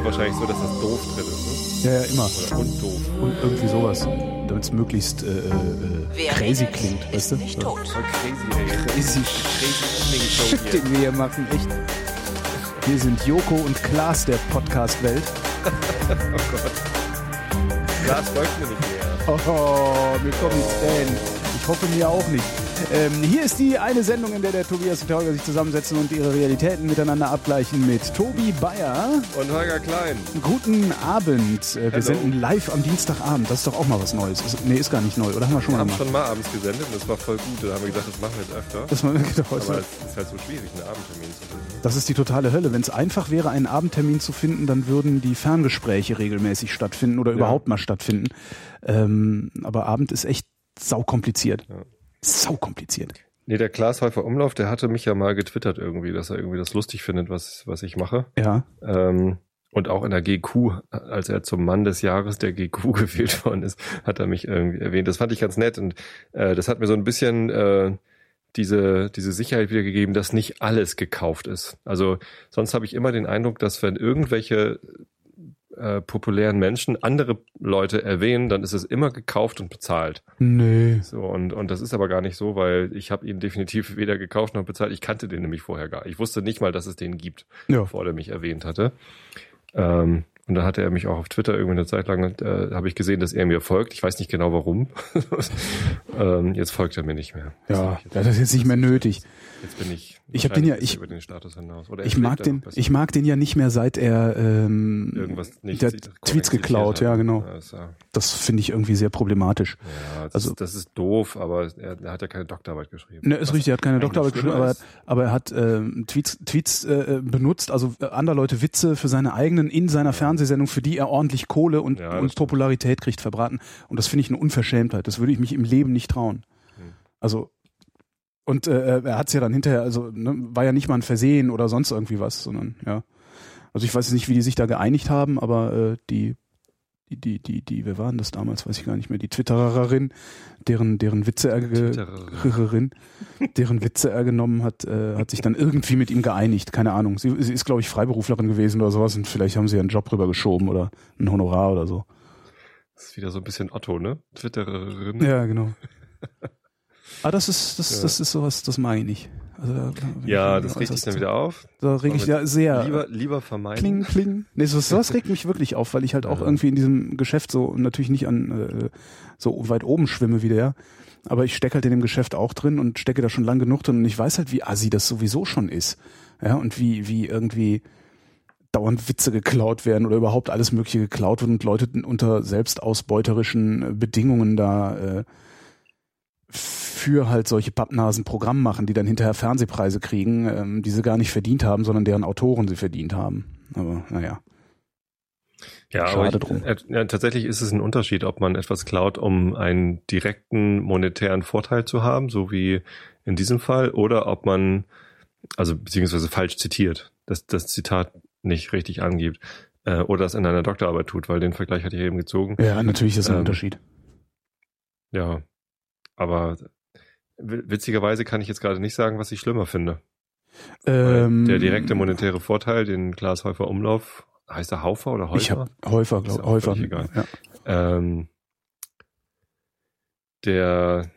du wahrscheinlich so, dass das doof drin ist, Ja, ja, immer. ne? Oder und doof. Und irgendwie sowas. Damit es möglichst äh, äh, crazy klingt, weißt du? nicht So. tot. Voll crazy, ey. Crazy Crazy Shit, den wir hier machen, echt. Wir sind Joko und Klaas der Podcast-Welt. Glas folgt mir nicht mehr. Oh, mir kommen die Tränen. Ich hoffe mir auch nicht. Ähm, hier ist die eine Sendung, in der der Tobias und der Holger sich zusammensetzen und ihre Realitäten miteinander abgleichen mit Tobi Bayer. Und Holger Klein. Guten Abend. Äh, wir senden live am Dienstagabend. Das ist doch auch mal was Neues. Ist, nee, ist gar nicht neu, oder? Haben wir schon Wir mal haben gemacht. schon mal abends gesendet und das war voll gut. Da haben wir gesagt, das machen wir jetzt öfter. Das, war, genau, Aber es ist halt so schwierig, einen Abendtermin zu finden. das ist die totale Hölle. Wenn es einfach wäre, einen Abendtermin zu finden, dann würden die Ferngespräche regelmäßig stattfinden oder überhaupt mal stattfinden. Ähm, aber Abend ist echt saukompliziert. Ja. Saukompliziert. Nee, der Klaas Häufer Umlauf, der hatte mich ja mal getwittert irgendwie, dass er irgendwie das lustig findet, was, was ich mache. Ja. Ähm, und auch in der GQ, als er zum Mann des Jahres der GQ gewählt worden ist, hat er mich irgendwie erwähnt. Das fand ich ganz nett und äh, das hat mir so ein bisschen äh, diese, diese Sicherheit wiedergegeben, dass nicht alles gekauft ist. Also sonst habe ich immer den Eindruck, dass wenn irgendwelche äh, populären Menschen andere Leute erwähnen, dann ist es immer gekauft und bezahlt. Nee. So, und, und das ist aber gar nicht so, weil ich habe ihn definitiv weder gekauft noch bezahlt. Ich kannte den nämlich vorher gar. Ich wusste nicht mal, dass es den gibt Ja. bevor der mich erwähnt hatte. Ähm, und dann hatte er mich auch auf Twitter irgendwie eine Zeit lang, äh, habe ich gesehen, dass er mir folgt. Ich weiß nicht genau warum. ähm, jetzt folgt er mir nicht mehr. Ja, jetzt, das ist jetzt nicht mehr nötig. Jetzt bin ich. Ich hab den ja- ich- über den Status hinaus. Oder er Ich mag den, ich mag den ja nicht mehr, seit er ähm, irgendwas nicht der Tweets geklaut, hat. ja genau. Ja, ja, Das finde ich irgendwie sehr problematisch. das, Also- ist, das ist doof, aber er, er hat ja keine Doktorarbeit geschrieben. Ne, ist Was richtig, er hat keine Doktorarbeit geschrieben, aber, aber er hat ähm, Tweets, Tweets äh, benutzt, also äh, andere Leute Witze für seine eigenen in seiner Fernsehsendung, für die er ordentlich Kohle und, Ja, und. Popularität kriegt, verbraten. Und das finde ich eine Unverschämtheit. Das würde ich mich im Leben nicht trauen. Hm. Also und äh, er hat es ja dann hinterher, also ne, war ja nicht mal ein Versehen oder sonst irgendwie was, sondern ja. Also ich weiß nicht, wie die sich da geeinigt haben, aber äh, die die, die, die, die, wer waren das damals, weiß ich gar nicht mehr, die Twittererin, deren, deren Witze er Twittererin. deren Witze er genommen hat, äh, hat sich dann irgendwie mit ihm geeinigt. Keine Ahnung. Sie, sie ist, glaube ich, Freiberuflerin gewesen oder sowas und vielleicht haben sie einen Job rübergeschoben oder ein Honorar oder so. Das ist wieder so ein bisschen Otto, ne? Twittererin. Ja, genau. Ah, das ist, das, Ja. das ist sowas, das mag ich nicht. Also, da, Ja, ich das regt dich dann wieder auf. Da reg ich ja sehr. Lieber, lieber vermeiden. Kling, kling. Nee, so, sowas regt mich wirklich auf, weil ich halt auch Ja. irgendwie in diesem Geschäft so natürlich nicht an äh, so weit oben schwimme wie der. Aber ich stecke halt in dem Geschäft auch drin und stecke da schon lang genug drin und ich weiß halt, wie assi das sowieso schon ist. Ja, und wie, wie irgendwie dauernd Witze geklaut werden oder überhaupt alles Mögliche geklaut wird und Leute unter selbstausbeuterischen äh, Bedingungen da äh, für halt solche Pappnasen Programm machen, die dann hinterher Fernsehpreise kriegen, ähm, die sie gar nicht verdient haben, sondern deren Autoren sie verdient haben. Aber naja. Ja, Schade aber ich, drum. äh, ja, tatsächlich ist es ein Unterschied, ob man etwas klaut, um einen direkten monetären Vorteil zu haben, so wie in diesem Fall, oder ob man, also beziehungsweise falsch zitiert, dass das Zitat nicht richtig angibt, äh, oder das in einer Doktorarbeit tut, weil den Vergleich hatte ich eben gezogen. Ja, natürlich ist das ein Ähm, Unterschied. Ja, aber witzigerweise kann ich jetzt gerade nicht sagen, was ich schlimmer finde. Ähm, der direkte monetäre Vorteil, den Klaas Häufer Umlauf, heißt er Haufer oder Häufer? Ich habe Häufer, Ist glaub, auch Häufer. egal. Ja. Ähm, der,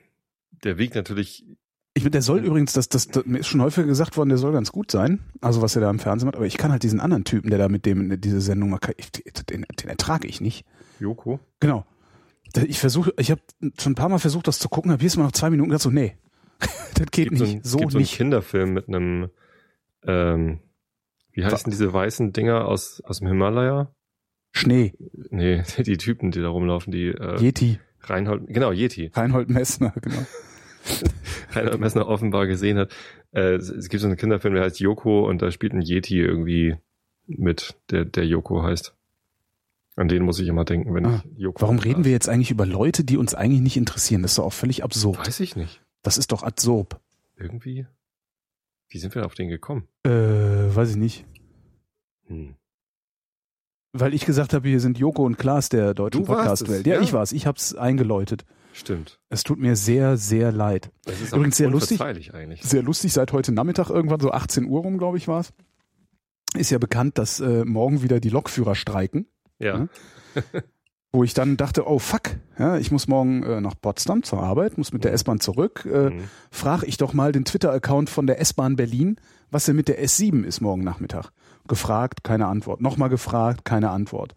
der wiegt natürlich, Ich, der soll übrigens, das, das, das, mir ist schon häufiger gesagt worden, der soll ganz gut sein. Also was er da im Fernsehen macht. Aber ich kann halt diesen anderen Typen, der da mit dem diese Sendung macht, ich, den, den ertrage ich nicht. Joko, Genau. Ich versuche, ich habe schon ein paar Mal versucht, das zu gucken, habe jedes Mal nach zwei Minuten gedacht so, nee, das geht gibt so, nicht, ein, so gibt so einen nicht. Kinderfilm mit einem, ähm, wie heißen diese weißen Dinger aus, aus dem Himalaya? Schnee, Nee, die Typen, die da rumlaufen, die äh, Yeti, Reinhold, genau, Yeti. Reinhold Messner, genau. Reinhold Messner offenbar gesehen hat. Äh, es, es gibt so einen Kinderfilm, der heißt Yoko und da spielt ein Yeti irgendwie mit, der, der Yoko heißt. An den muss ich immer denken, wenn Ah, ich Yoko. Warum reden wir jetzt eigentlich über Leute, die uns eigentlich nicht interessieren? Das ist doch auch völlig absurd. Weiß ich nicht. Das ist doch absurd. Irgendwie. Wie sind wir auf den gekommen? Äh, weiß ich nicht. Hm. Weil ich gesagt habe, hier sind Joko und Klaas der deutschen Podcast-Welt. Ja, ja. ich war's. Ich hab's eingeläutet. Stimmt. Es tut mir sehr, sehr leid. Das ist Übrigens sehr lustig. eigentlich. Sehr lustig, seit heute Nachmittag irgendwann so 18 Uhr rum, glaube ich, war's. ist ja bekannt, dass äh, morgen wieder die Lokführer streiken. Ja. Wo ich dann dachte, oh fuck, ja, ich muss morgen äh, nach Potsdam zur Arbeit, muss mit der S-Bahn zurück. Äh, Mhm. Frag ich doch mal den Twitter-Account von der S-Bahn Berlin, was denn mit der S7 ist morgen Nachmittag. Gefragt, keine Antwort. Nochmal gefragt, keine Antwort.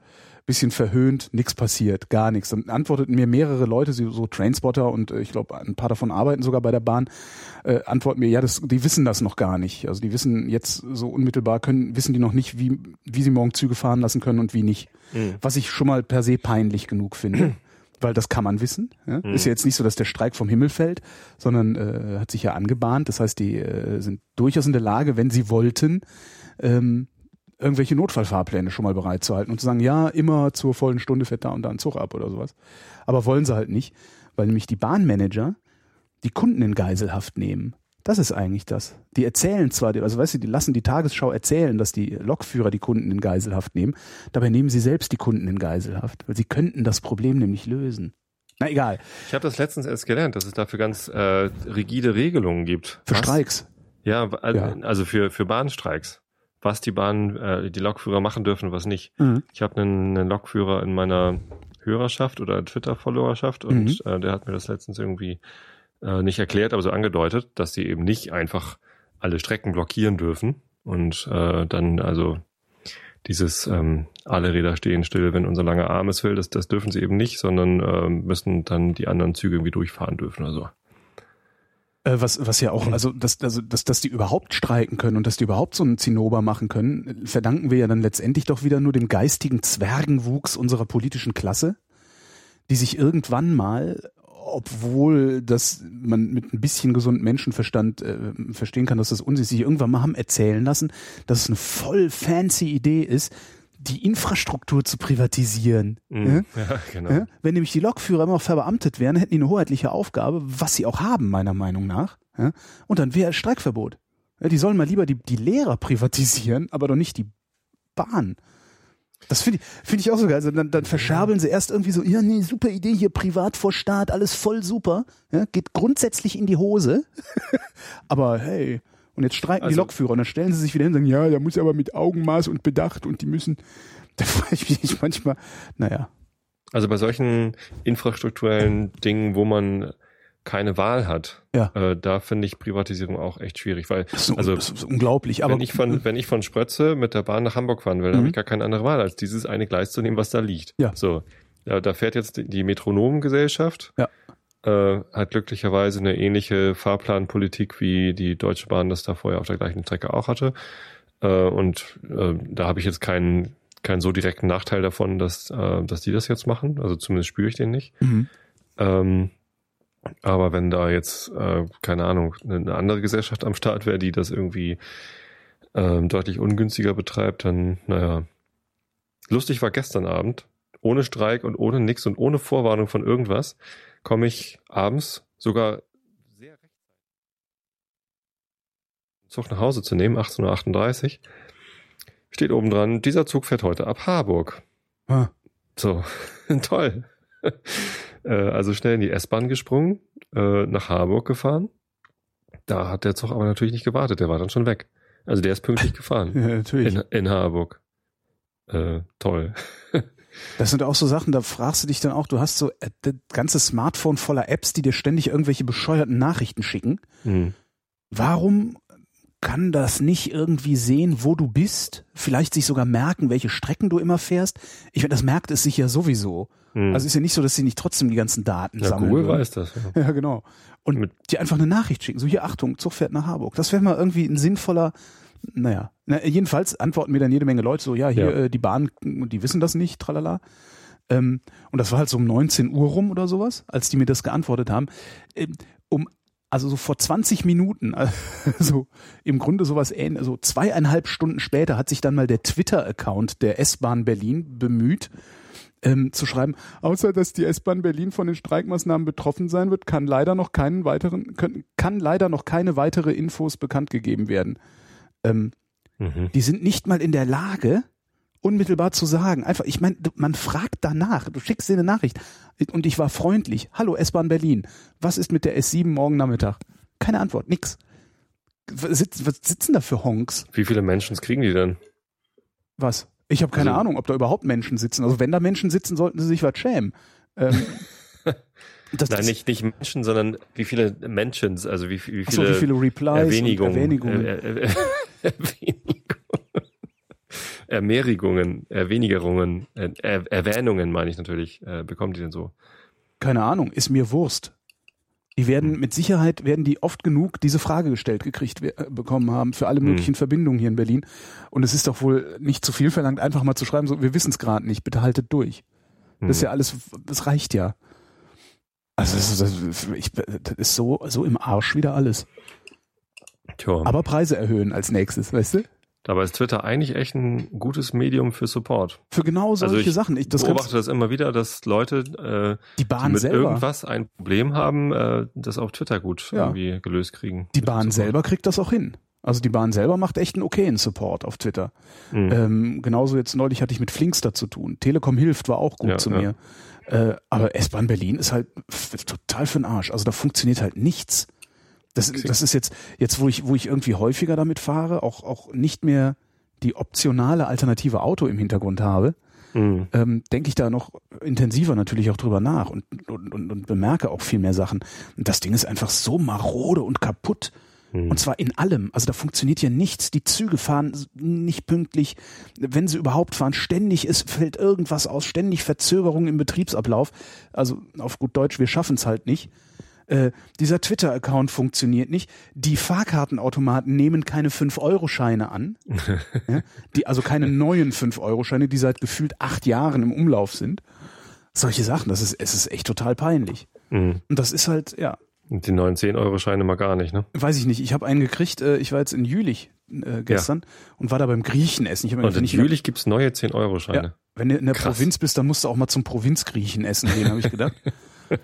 Bisschen verhöhnt, nichts passiert, gar nichts. Dann antworteten mir mehrere Leute, so Trainspotter und äh, ich glaube, ein paar davon arbeiten sogar bei der Bahn, äh, antworten mir, ja, das, die wissen das noch gar nicht. Also die wissen jetzt so unmittelbar, können, wissen die noch nicht, wie, wie sie morgen Züge fahren lassen können und wie nicht. Mhm. Was ich schon mal per se peinlich genug finde. Weil das kann man wissen. Ja? Ist ja jetzt nicht so, dass der Streik vom Himmel fällt, sondern äh, hat sich ja angebahnt. Das heißt, die äh, sind durchaus in der Lage, wenn sie wollten, ähm, irgendwelche Notfallfahrpläne schon mal bereit zu halten und zu sagen, ja, immer zur vollen Stunde fährt da und da ein Zug ab oder sowas. Aber wollen sie halt nicht, weil nämlich die Bahnmanager die Kunden in Geiselhaft nehmen. Das ist eigentlich das. Die erzählen zwar, also weißt du, die lassen die Tagesschau erzählen, dass die Lokführer die Kunden in Geiselhaft nehmen. Dabei nehmen sie selbst die Kunden in Geiselhaft, weil sie könnten das Problem nämlich lösen. Na egal, Ich habe das letztens erst gelernt, dass es dafür ganz äh, rigide Regelungen gibt. für Was? Streiks. Ja, also, Ja. also für, für Bahnstreiks. Was die Bahn, äh, die Lokführer machen dürfen, was nicht. Mhm. Ich habe einen, einen Lokführer in meiner Hörerschaft oder Twitter-Followerschaft und Mhm. äh, der hat mir das letztens irgendwie äh, nicht erklärt, aber so angedeutet, dass die eben nicht einfach alle Strecken blockieren dürfen und äh, dann also dieses ähm, alle Räder stehen still, wenn unser langer Arm es will, das, das dürfen sie eben nicht, sondern äh, müssen dann die anderen Züge irgendwie durchfahren dürfen oder so. Äh, was, was ja auch, also dass, also dass, dass die überhaupt streiken können und dass die überhaupt so einen Zinnober machen können, verdanken wir ja dann letztendlich doch wieder nur dem geistigen Zwergenwuchs unserer politischen Klasse, die sich irgendwann mal, obwohl das man mit ein bisschen gesundem Menschenverstand äh, verstehen kann, dass das Unsinn ist, sich irgendwann mal haben erzählen lassen, dass es eine voll fancy Idee ist, die Infrastruktur zu privatisieren. Mhm. Ja, genau. Wenn nämlich die Lokführer immer verbeamtet wären, hätten die eine hoheitliche Aufgabe, was sie auch haben, meiner Meinung nach. Und dann wäre Streikverbot. Die sollen mal lieber die, die Lehrer privatisieren, aber doch nicht die Bahn. Das finde ich, finde ich auch so geil. Also dann, dann verscherbeln sie erst irgendwie so, ja, nee, super Idee hier, privat vor Staat, alles voll super. Ja, geht grundsätzlich in die Hose. aber hey, und jetzt streiken die Also- Lokführer und dann stellen sie sich wieder hin und sagen, ja, da muss aber mit Augenmaß und Bedacht und die müssen, da frage ich mich manchmal, naja. Also bei solchen infrastrukturellen Dingen, wo man keine Wahl hat, Ja. äh, da finde ich Privatisierung auch echt schwierig, weil Das ist, also das ist unglaublich. Aber wenn ich von wenn ich von Sprötze mit der Bahn nach Hamburg fahren will, dann Mhm. habe ich gar keine andere Wahl, als dieses eine Gleis zu nehmen, was da liegt. Ja. So, ja, da fährt jetzt die, die Metronomengesellschaft. Ja. Äh, hat glücklicherweise eine ähnliche Fahrplanpolitik wie die Deutsche Bahn das da vorher auf der gleichen Strecke auch hatte. Äh, und äh, da habe ich jetzt keinen keinen so direkten Nachteil davon, dass äh, dass die das jetzt machen. Also zumindest spüre ich den nicht. Mhm. Ähm, aber wenn da jetzt, äh, keine Ahnung, eine andere Gesellschaft am Start wäre, die das irgendwie ähm, deutlich ungünstiger betreibt, dann, naja. Lustig war gestern Abend, ohne Streik und ohne nix und ohne Vorwarnung von irgendwas, komme ich abends sogar sehr rechtzeitig Zug nach Hause zu nehmen, 18.38 Uhr. Steht oben dran, dieser Zug fährt heute ab Harburg. Ah. So, toll. äh, also schnell in die S-Bahn gesprungen, äh, nach Harburg gefahren. Da hat der Zug aber natürlich nicht gewartet, der war dann schon weg. Also der ist pünktlich gefahren. Ja, natürlich. In, in Harburg. Äh, toll. Das sind auch so Sachen, da fragst du dich dann auch, du hast so äh, das ganze Smartphone voller Apps, die dir ständig irgendwelche bescheuerten Nachrichten schicken. Hm. Warum kann das nicht irgendwie sehen, wo du bist? Vielleicht sich sogar merken, welche Strecken du immer fährst? Ich meine, das merkt es sich ja sowieso. Hm. Also ist ja nicht so, dass sie nicht trotzdem die ganzen Daten ja, sammeln. Google würden. weiß das. Ja. Ja, genau. Und Mit- dir einfach eine Nachricht schicken. So, hier, Achtung, Zug fährt nach Harburg. Das wäre mal irgendwie ein sinnvoller, naja. Na, jedenfalls antworten mir dann jede Menge Leute so, ja, hier, Ja. Äh, die Bahn, die wissen das nicht, tralala. Ähm, und das war halt so um 19 Uhr rum oder sowas, als die mir das geantwortet haben. Ähm, um, also so vor 20 Minuten, also im Grunde sowas ähnlich, also zweieinhalb Stunden später hat sich dann mal der Twitter-Account der S-Bahn Berlin bemüht, ähm, zu schreiben, außer dass die S-Bahn Berlin von den Streikmaßnahmen betroffen sein wird, kann leider noch keinen weiteren, können, kann leider noch keine weitere Infos bekannt gegeben werden. Ähm, Mhm. die sind nicht mal in der Lage, unmittelbar zu sagen. Einfach, ich meine, man fragt danach, du schickst dir eine Nachricht und ich war freundlich. Hallo S-Bahn Berlin, was ist mit der S7 morgen Nachmittag? Keine Antwort, nix. Was, sitz, was sitzen da für Honks? Wie viele Menschen kriegen die denn? Was? Ich habe keine Also- Ahnung, ob da überhaupt Menschen sitzen. Also wenn da Menschen sitzen, sollten sie sich was schämen. Ähm, das, Nein, nicht, nicht Menschen, sondern wie viele Mentions, also wie, wie Ach so, viele, wie viele Replies Erwähnungen. und Erwähnungen. Er, er, er, Erwähnungen. Erwenigerungen, er, er, Erwähnungen meine ich natürlich, äh, bekommt die denn so? keine Ahnung, ist mir Wurst. Die werden mit Sicherheit werden die oft genug diese Frage gestellt gekriegt äh, bekommen haben für alle Hm. möglichen Verbindungen hier in Berlin. Und es ist doch wohl nicht zu viel verlangt, einfach mal zu schreiben, so wir wissen es gerade nicht, bitte haltet durch. Das ist ja alles, das reicht ja. Also das ist, das, ich, das ist so so im Arsch wieder alles. Tja, Aber Preise erhöhen als nächstes, weißt du? dabei ist Twitter eigentlich echt ein gutes Medium für Support. Für genau solche Also ich Sachen. Ich, das beobachte das immer wieder, dass Leute, äh, die die Bahn mit selber, irgendwas ein Problem haben, äh, das auf Twitter gut Ja. irgendwie gelöst kriegen. die Bahn selber kriegt das auch hin. Also die Bahn selber macht echt einen okayen Support auf Twitter. Mhm. Ähm, genauso jetzt neulich hatte ich mit Flinkster zu tun. Telekom hilft war auch gut Ja, zu ja. mir. Äh, aber S-Bahn Berlin ist halt total für den Arsch. Also da funktioniert halt nichts. Das, Okay. das ist jetzt, jetzt wo ich, wo ich irgendwie häufiger damit fahre, auch, auch nicht mehr die optionale alternative Auto im Hintergrund habe, Mhm. ähm, denke ich da noch intensiver natürlich auch drüber nach und, und, und, und bemerke auch viel mehr Sachen. Und das Ding ist einfach so marode und kaputt. Mhm. Und zwar in allem. Also da funktioniert ja nichts. Die Züge fahren nicht pünktlich. Wenn sie überhaupt fahren, ständig ist, fällt irgendwas aus, ständig Verzögerungen im Betriebsablauf. Also auf gut Deutsch, wir schaffen es halt nicht. Äh, dieser Twitter-Account funktioniert nicht. Die Fahrkartenautomaten nehmen keine 5-Euro-Scheine an. ja, die, also keine neuen 5-Euro-Scheine, die seit gefühlt acht Jahren im Umlauf sind. Solche Sachen, das ist, es ist echt total peinlich. Mhm. Und das ist halt, ja, Und die neuen 10-Euro-Scheine mal gar nicht, ne? weiß ich nicht. Ich habe einen gekriegt, äh, ich war jetzt in Jülich äh, gestern und war da beim Griechen essen. Ich hab mir Und in Jülich gibt's neue 10-Euro-Scheine. Ja, wenn du in der Krass. Provinz bist, dann musst du auch mal zum Provinzgriechen essen gehen, habe ich gedacht.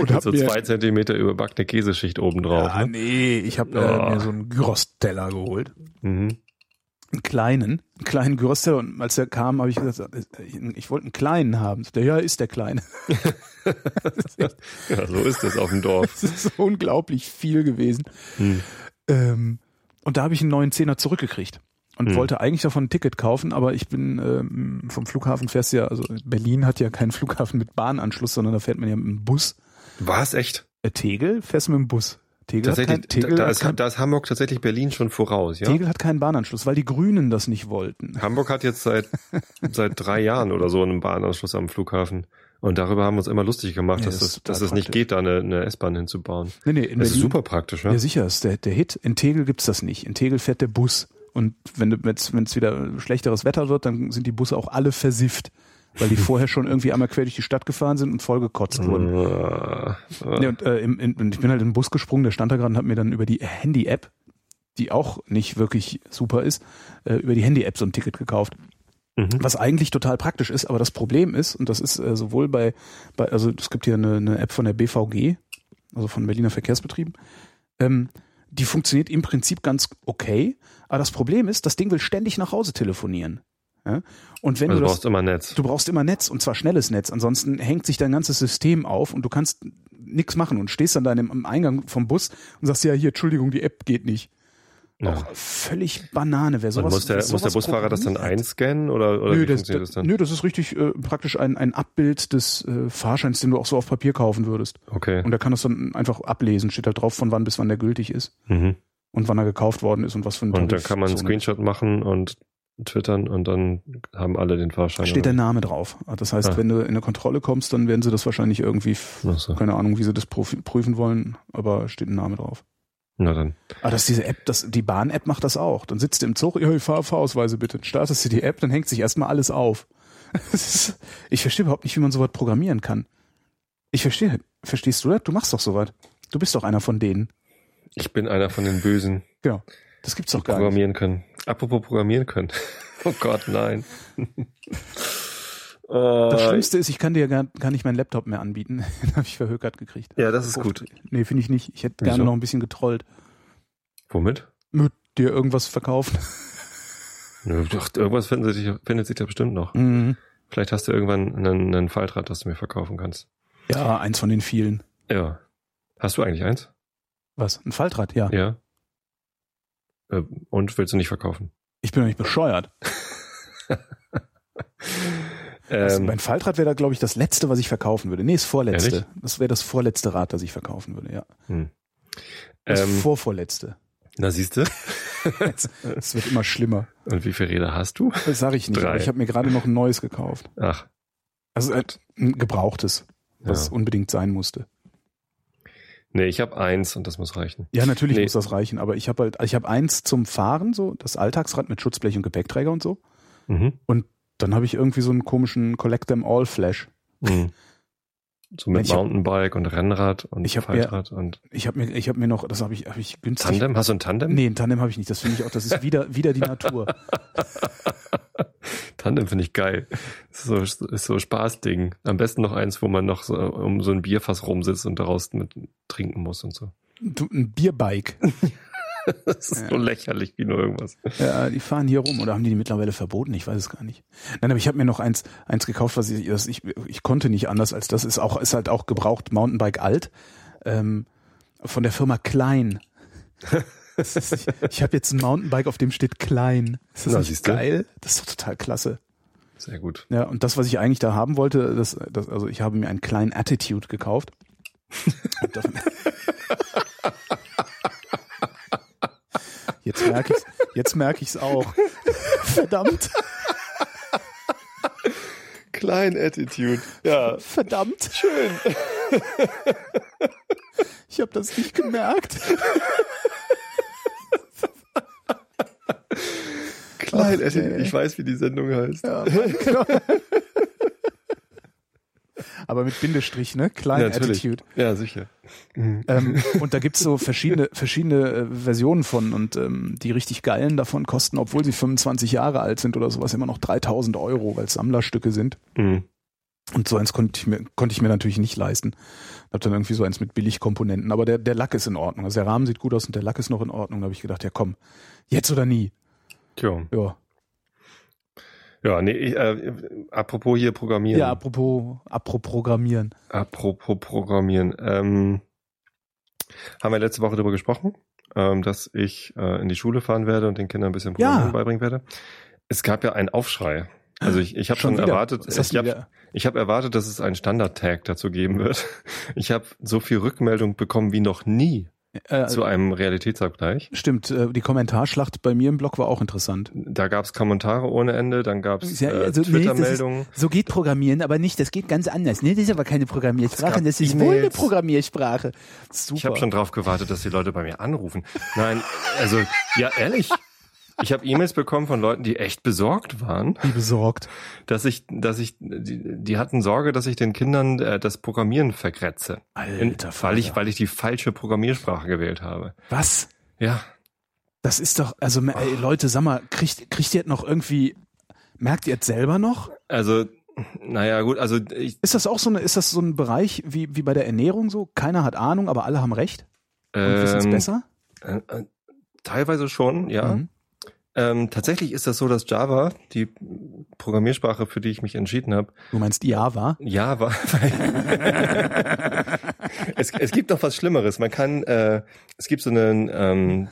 Und hab so mir, zwei Zentimeter überbackene Käseschicht oben drauf. ja, ne? nee, ich habe Oh. äh, mir so einen Gyros-Teller geholt. Mhm. Einen kleinen, einen kleinen Gyros-Teller. Und als er kam, habe ich gesagt, äh, ich, wollte einen kleinen haben. Der, ja, ist der kleine. Ja, so ist es auf dem Dorf. Das ist so unglaublich viel gewesen. Hm. Ähm, und da habe ich einen neuen Zehner zurückgekriegt. Und Hm. wollte eigentlich davon ein Ticket kaufen, aber ich bin ähm, vom Flughafen fährst ja, also Berlin hat ja keinen Flughafen mit Bahnanschluss, sondern da fährt man ja mit dem Bus. War es echt? Äh, Tegel fährst du mit dem Bus. Tegel, hat, kein, Tegel, da, ist, kein, da ist Hamburg tatsächlich Berlin schon voraus, ja? Tegel hat keinen Bahnanschluss, weil die Grünen das nicht wollten. Hamburg hat jetzt seit, seit drei Jahren oder so einen Bahnanschluss am Flughafen. Und darüber haben wir uns immer lustig gemacht, Ja, dass, das das, ist dass es nicht geht, da eine, eine S-Bahn hinzubauen. Nee, nee, in Das ist Berlin. super praktisch, Ja, ja? sicher, ist der, der Hit. In Tegel gibt's das nicht. In Tegel fährt der Bus. Und wenn es wieder schlechteres Wetter wird, dann sind die Busse auch alle versifft. Weil die vorher schon irgendwie einmal quer durch die Stadt gefahren sind und vollgekotzt wurden. Nee, und, äh, in, und ich bin halt in den Bus gesprungen, der stand da gerade und hat mir dann über die Handy-App, die auch nicht wirklich super ist, äh, über die Handy-App so ein Ticket gekauft. mhm. Was eigentlich total praktisch ist, aber das Problem ist, und das ist äh, sowohl bei, bei, also es gibt hier eine, eine App von der BVG, also von Berliner Verkehrsbetrieben, ähm, die funktioniert im Prinzip ganz okay, aber das Problem ist, das Ding will ständig nach Hause telefonieren. Ja? Und wenn Also du du das, brauchst immer Netz. du brauchst immer Netz und zwar schnelles Netz, ansonsten hängt sich dein ganzes System auf und du kannst nichts machen und stehst dann da im Eingang vom Bus und sagst ja hier Entschuldigung, die App geht nicht. Ja. Auch völlig Banane, wer Und sowas muss der, wer muss der sowas Busfahrer das dann einscannen oder, oder Nö wie das, funktioniert das dann? nö, das ist richtig äh, praktisch ein, ein Abbild des äh, Fahrscheins, den du auch so auf Papier kaufen würdest. Okay. Und er kann das dann einfach ablesen, steht halt drauf, von wann bis wann der gültig ist Mhm. und wann er gekauft worden ist und was für ein Und dann Tarif kann man einen Screenshot machen und twittern und dann haben alle den Fahrschein. Steht der? Name drauf. Das heißt, Ah. wenn du in eine Kontrolle kommst, dann werden sie das wahrscheinlich irgendwie, so. keine Ahnung, wie sie das prüfen wollen, aber steht ein Name drauf. Na dann. Ah, das ist diese App, das, die Bahn-App macht das auch. Dann sitzt du im Zug, ja, Fahr Fahrausweise bitte. Startest du die App, dann hängt sich erstmal alles auf. Ist, ich verstehe überhaupt nicht, wie man sowas programmieren kann. Ich verstehe, verstehst du das? Du machst doch sowas. Du bist doch einer von denen. Ich bin einer von den Bösen, Genau. Das gibt's doch gar nicht. programmieren können. Apropos programmieren können. Oh Gott, nein. Das Äh, Schlimmste ist, ich kann dir gar, gar nicht meinen Laptop mehr anbieten. Den habe ich verhökert gekriegt. Ja, das ist gut. Nee, finde ich nicht. Ich hätte Wieso? gerne noch ein bisschen getrollt. Womit? Mit dir irgendwas verkaufen. Ja, doch, irgendwas findet sich, findet sich da bestimmt noch. Mhm. Vielleicht hast du irgendwann einen, einen Faltrad, das du mir verkaufen kannst. Ja, eins von den vielen. Ja. Hast du eigentlich eins? Was? Ein Faltrad, ja. Ja. Äh, Und willst du nicht verkaufen? Ich bin doch nicht bescheuert. Also mein Faltrad wäre da, glaube ich, das letzte, was ich verkaufen würde. Nee, das vorletzte. Ehrlich? Das wäre das vorletzte Rad, das ich verkaufen würde, ja. hm. Das ähm, vorvorletzte. na siehst du. Es wird immer schlimmer. Und wie viele Räder hast du? Das sage ich nicht, Drei. aber ich habe mir gerade noch ein neues gekauft. Ach, Also äh, ein gebrauchtes, was Ja. unbedingt sein musste. nee, ich habe eins und das muss reichen. Ja, natürlich Nee. muss das reichen, aber ich habe halt, ich habe eins zum Fahren, so das Alltagsrad mit Schutzblech und Gepäckträger und so. Mhm. Dann habe ich irgendwie so einen komischen Collect them all Flash. Mhm. So mit Ich hab- Mountainbike und Rennrad und Ich hab mir- Faltrad und Ich habe mir, ich habe mir noch, das habe ich, habe ich günstig. Tandem. Hast du ein Tandem? Nee, ein Tandem habe ich nicht. Das finde ich auch, das ist wieder, wieder die Natur. Tandem finde ich geil. Ist so, ist so Spaßding. Am besten noch eins, wo man noch so um so ein Bierfass rumsitzt und daraus mit trinken muss und so. Du, ein Bierbike. Das ist Ja. so lächerlich wie nur irgendwas. Ja, die fahren hier rum oder haben die die mittlerweile verboten? Ich weiß es gar nicht. Nein, aber ich habe mir noch eins, eins gekauft, was ich, das ich, ich konnte nicht anders als das ist auch, ist halt auch gebraucht Mountainbike alt, ähm, von der Firma Klein. Ist, ich ich habe jetzt ein Mountainbike, auf dem steht Klein. Ist das Na, nicht geil? Das ist doch total klasse. Sehr gut. Ja, und das, was ich eigentlich da haben wollte, das, das also ich habe mir einen kleinen Attitude gekauft. Jetzt merke ich jetzt merke ich's auch. Verdammt, Klein Attitude. Ja. verdammt. Schön. Ich habe das nicht gemerkt. Klein Ach, Attitude. Ich weiß, wie die Sendung heißt. Ja, genau. Aber mit Bindestrich, ne? Klein natürlich. Attitude. Ja, sicher. Ähm, und da gibt's so verschiedene, verschiedene äh, Versionen von und ähm, die richtig geilen davon kosten, obwohl sie 25 Jahre alt sind oder sowas, immer noch 3000 Euro, weil es Sammlerstücke sind. Mhm. Und so eins konnte ich mir, konnte ich mir natürlich nicht leisten. Hab dann irgendwie so eins mit Billigkomponenten. Aber der, der Lack ist in Ordnung. Also der Rahmen sieht gut aus und der Lack ist noch in Ordnung. Da habe ich gedacht, ja komm, jetzt oder nie. Tja. Ja, Ja, nee, ich, äh, apropos hier Programmieren. ja apropos, apropos Programmieren. Apropos Programmieren. Ähm, haben wir letzte Woche darüber gesprochen, ähm, dass ich äh, in die Schule fahren werde und den Kindern ein bisschen Programmieren Ja. beibringen werde. Es gab ja einen Aufschrei. Also ich, ich habe schon, wieder. erwartet, ich habe hab erwartet, dass es einen Standard-Tag dazu geben wird. Ich habe so viel Rückmeldung bekommen wie noch nie Äh, zu einem Realitätsabgleich. Stimmt, äh, die Kommentarschlacht bei mir im Blog war auch interessant. Da gab es Kommentare ohne Ende, dann gab es Ja, äh, also, nee, Twitter-Meldungen. So geht Programmieren, aber nicht. Das geht ganz anders. Nee, das ist aber keine Programmiersprache, das ist wohl eine. Programmiersprache. Super. Ich habe schon drauf gewartet, dass die Leute bei mir anrufen. Nein, also ja, ehrlich. Ich habe E-Mails bekommen von Leuten, die echt besorgt waren, Wie besorgt. dass ich, dass ich, die, die hatten Sorge, dass ich den Kindern äh, das Programmieren vergrätze, In, Alter weil ich, weil ich die falsche Programmiersprache gewählt habe. Was? Ja, Das ist doch, also ey, Leute, sag mal, kriegt, kriegt ihr noch irgendwie, merkt ihr jetzt selber noch? also, naja, gut, also ich, Ist das auch so eine, ist das so ein Bereich wie, wie bei der Ernährung so? Keiner hat Ahnung, aber alle haben recht und wissen es ähm, besser? äh, äh, teilweise schon, ja. Mhm. Ähm, tatsächlich ist das so, dass Java, die Programmiersprache, für die ich mich entschieden habe, Du meinst Java? Java. es, es gibt noch was Schlimmeres. Man kann, äh, es gibt so einen, ähm,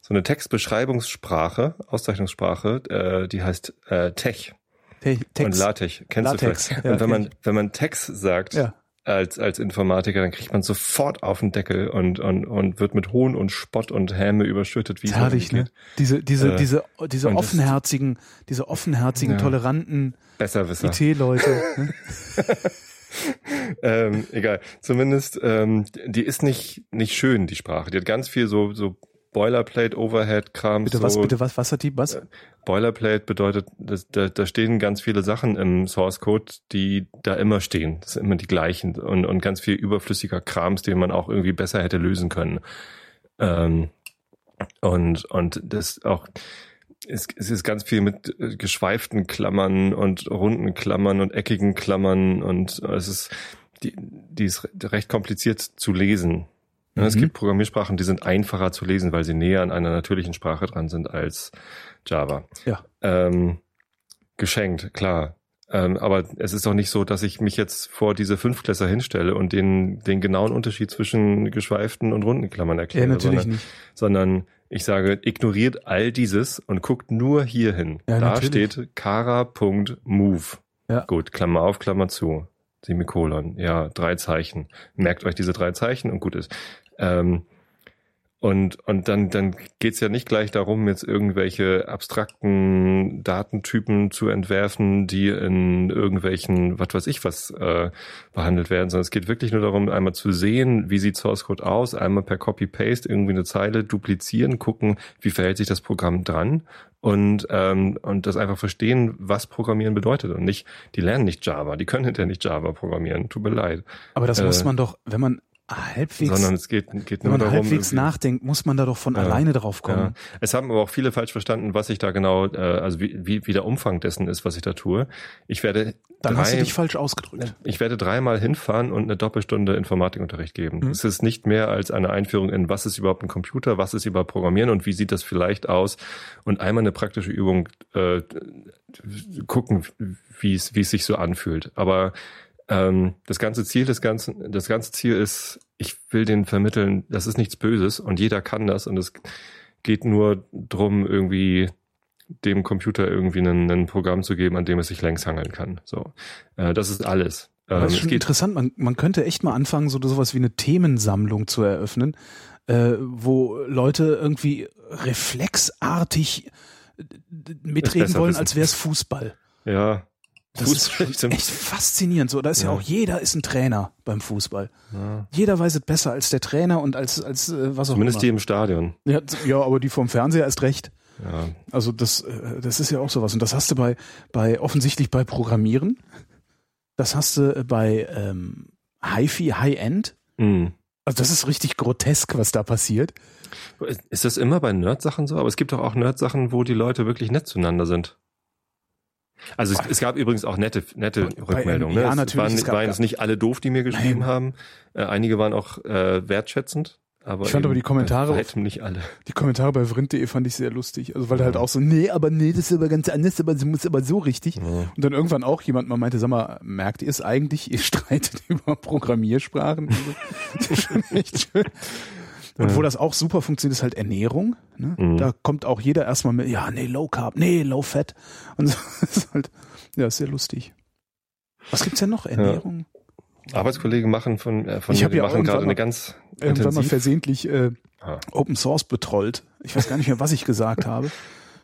so eine Textbeschreibungssprache, Auszeichnungssprache, äh, die heißt äh, Tech Te und Text. LaTeX. Kennst LaTeX, du vielleicht? ja, und wenn man, wenn man Text sagt, Ja. Als, als Informatiker, dann kriegt man sofort auf den Deckel und, und, und wird mit Hohn und Spott und Häme überschüttet, wie Herrlich, ne? Diese, diese, Äh, diese, diese offenherzigen, diese offenherzigen, Ja. toleranten. IT-Leute. ne? ähm, egal. Zumindest, ähm, die ist nicht, nicht schön, die Sprache. Die hat ganz viel so, so Boilerplate, Overhead-Kram. Bitte so. was, bitte was, was hat die, was? Boilerplate bedeutet, da, da stehen ganz viele Sachen im Source Code, die da immer stehen. Das sind immer die gleichen und, und ganz viel überflüssiger Krams, den man auch irgendwie besser hätte lösen können. Ähm, und, und das auch, es, es ist ganz viel mit äh, geschweiften Klammern und runden Klammern und eckigen Klammern und es ist, die, die ist recht kompliziert zu lesen. Ja, Es Mhm. gibt Programmiersprachen, die sind einfacher zu lesen, weil sie näher an einer natürlichen Sprache dran sind als Java. Ja. Ähm, geschenkt, klar. Ähm, aber es ist doch nicht so, dass ich mich jetzt vor diese Fünftklässer hinstelle und den, den genauen Unterschied zwischen geschweiften und runden Klammern Ja, erkläre, natürlich sondern, nicht. sondern Ich sage, ignoriert all dieses und guckt nur hier hin. Ja, da natürlich. steht kara.move. Ja. Gut, Klammer auf, Klammer zu. Semikolon. Ja, drei Zeichen. Merkt euch diese drei Zeichen und gut ist. Ähm, und, und dann, dann geht's ja nicht gleich darum, jetzt irgendwelche abstrakten Datentypen zu entwerfen, die in irgendwelchen, was weiß ich was, äh, behandelt werden, sondern es geht wirklich nur darum, einmal zu sehen, wie sieht Source Code aus, einmal per Copy-Paste irgendwie eine Zeile duplizieren, gucken, wie verhält sich das Programm dran und, ähm, und das einfach verstehen, was Programmieren bedeutet und nicht, die lernen nicht Java, die können hinterher nicht Java programmieren, tut mir leid, Aber das Äh, muss man doch, wenn man halbwegs, sondern es geht, geht wenn nur man darum, halbwegs nachdenkt, muss man da doch von Ja. alleine drauf kommen. Ja. Es haben aber auch viele falsch verstanden, was ich da genau, äh, also wie, wie, wie der Umfang dessen ist, was ich da tue. Ich werde Dann hast du drei, dich falsch ausgedrückt. ich werde dreimal hinfahren und eine Doppelstunde Informatikunterricht geben. Mhm. Es ist nicht mehr als eine Einführung in, was ist überhaupt ein Computer, was ist überhaupt Programmieren und wie sieht das vielleicht aus und einmal eine praktische Übung äh, gucken, wie es wie es sich so anfühlt. Aber ähm, das ganze Ziel des ganzen, das ganze Ziel ist, ich will den vermitteln, das ist nichts Böses und jeder kann das und es geht nur drum irgendwie dem Computer irgendwie ein, Programm zu geben, an dem es sich längs hangeln kann. So, äh, das ist alles. Ähm, das ist schon interessant. Man, man könnte echt mal anfangen, so sowas wie eine Themensammlung zu eröffnen, äh, wo Leute irgendwie reflexartig äh, mitreden wollen, wissen. als wäre es Fußball. ja. Das ist echt faszinierend. So, da ist ja. Ja. auch jeder ist ein Trainer beim Fußball. Ja. Jeder weiß es besser als der Trainer und als als äh, was auch Zumindest die immer. im Stadion. Ja, ja, aber die vom Fernseher erst recht. Ja. Also das, äh, das ist ja auch sowas. Und das hast du bei, bei offensichtlich bei Programmieren. Das hast du äh, bei ähm, HiFi, High-End. Mhm. Also das ist richtig grotesk, was da passiert. Ist das immer bei Nerd-Sachen so? Aber es gibt doch auch Nerd-Sachen, wo die Leute wirklich nett zueinander sind. Also es, es gab übrigens auch nette, nette Rückmeldungen. ja, ne? natürlich, Es waren, es waren jetzt nicht alle doof, die mir geschrieben Nein. haben. Äh, einige waren auch äh, wertschätzend. Aber Ich fand aber die Kommentare bei weitem nicht alle. Die Kommentare bei vrind.de fand ich sehr lustig. Also weil da halt auch so, nee, aber nee, das ist aber ganz anders, aber sie muss aber so richtig. Ja. Und dann irgendwann auch jemand mal meinte, sag mal, merkt ihr es eigentlich? Ihr streitet über Programmiersprachen. Das ist schon echt schön. Und wo das auch super funktioniert, ist halt Ernährung. Ne? Mhm. Da kommt auch jeder erstmal mit, ja, nee, Low Carb, nee, Low Fat. Und so, ist halt, ja, ist sehr lustig. Was gibt's denn noch? Ernährung? Arbeitskollegen machen von, äh, von Ich mir, die ja machen gerade mal- eine ganz Irgendwann mal intensiv. versehentlich äh, Ah. Open Source betrollt. Ich weiß gar nicht mehr, was ich gesagt habe.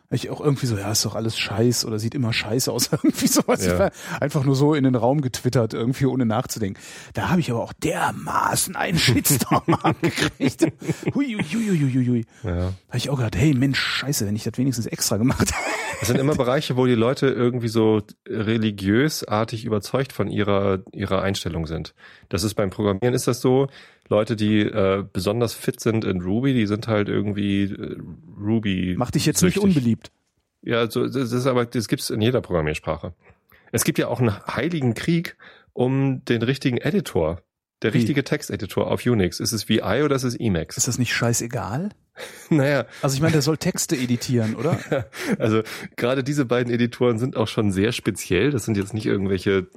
Ich auch irgendwie so, ja, ist doch alles scheiß oder sieht immer scheiße aus. irgendwie sowas. Ja. Einfach nur so in den Raum getwittert, irgendwie ohne nachzudenken. Da habe ich aber auch dermaßen einen Shitstorm abgekriegt. Hui, hui, hui, hui, hui, hui. Ja. Da habe ich auch gedacht, hey Mensch, scheiße, wenn ich das wenigstens extra gemacht hätte. Es sind immer Bereiche, wo die Leute irgendwie so religiösartig überzeugt von ihrer, ihrer Einstellung sind. Das ist beim Programmieren ist das so. Leute, die äh, besonders fit sind in Ruby, die sind halt irgendwie äh, Ruby. Mach dich jetzt nicht unbeliebt. Ja, so, das ist aber, das gibt's in jeder Programmiersprache. Es gibt ja auch einen heiligen Krieg um den richtigen Editor. Der Wie? richtige Texteditor auf Unix. Ist es VI oder ist es Emacs? Ist das nicht scheißegal? naja, Also ich meine, der soll Texte editieren, oder? also gerade diese beiden Editoren sind auch schon sehr speziell. Das sind jetzt nicht irgendwelche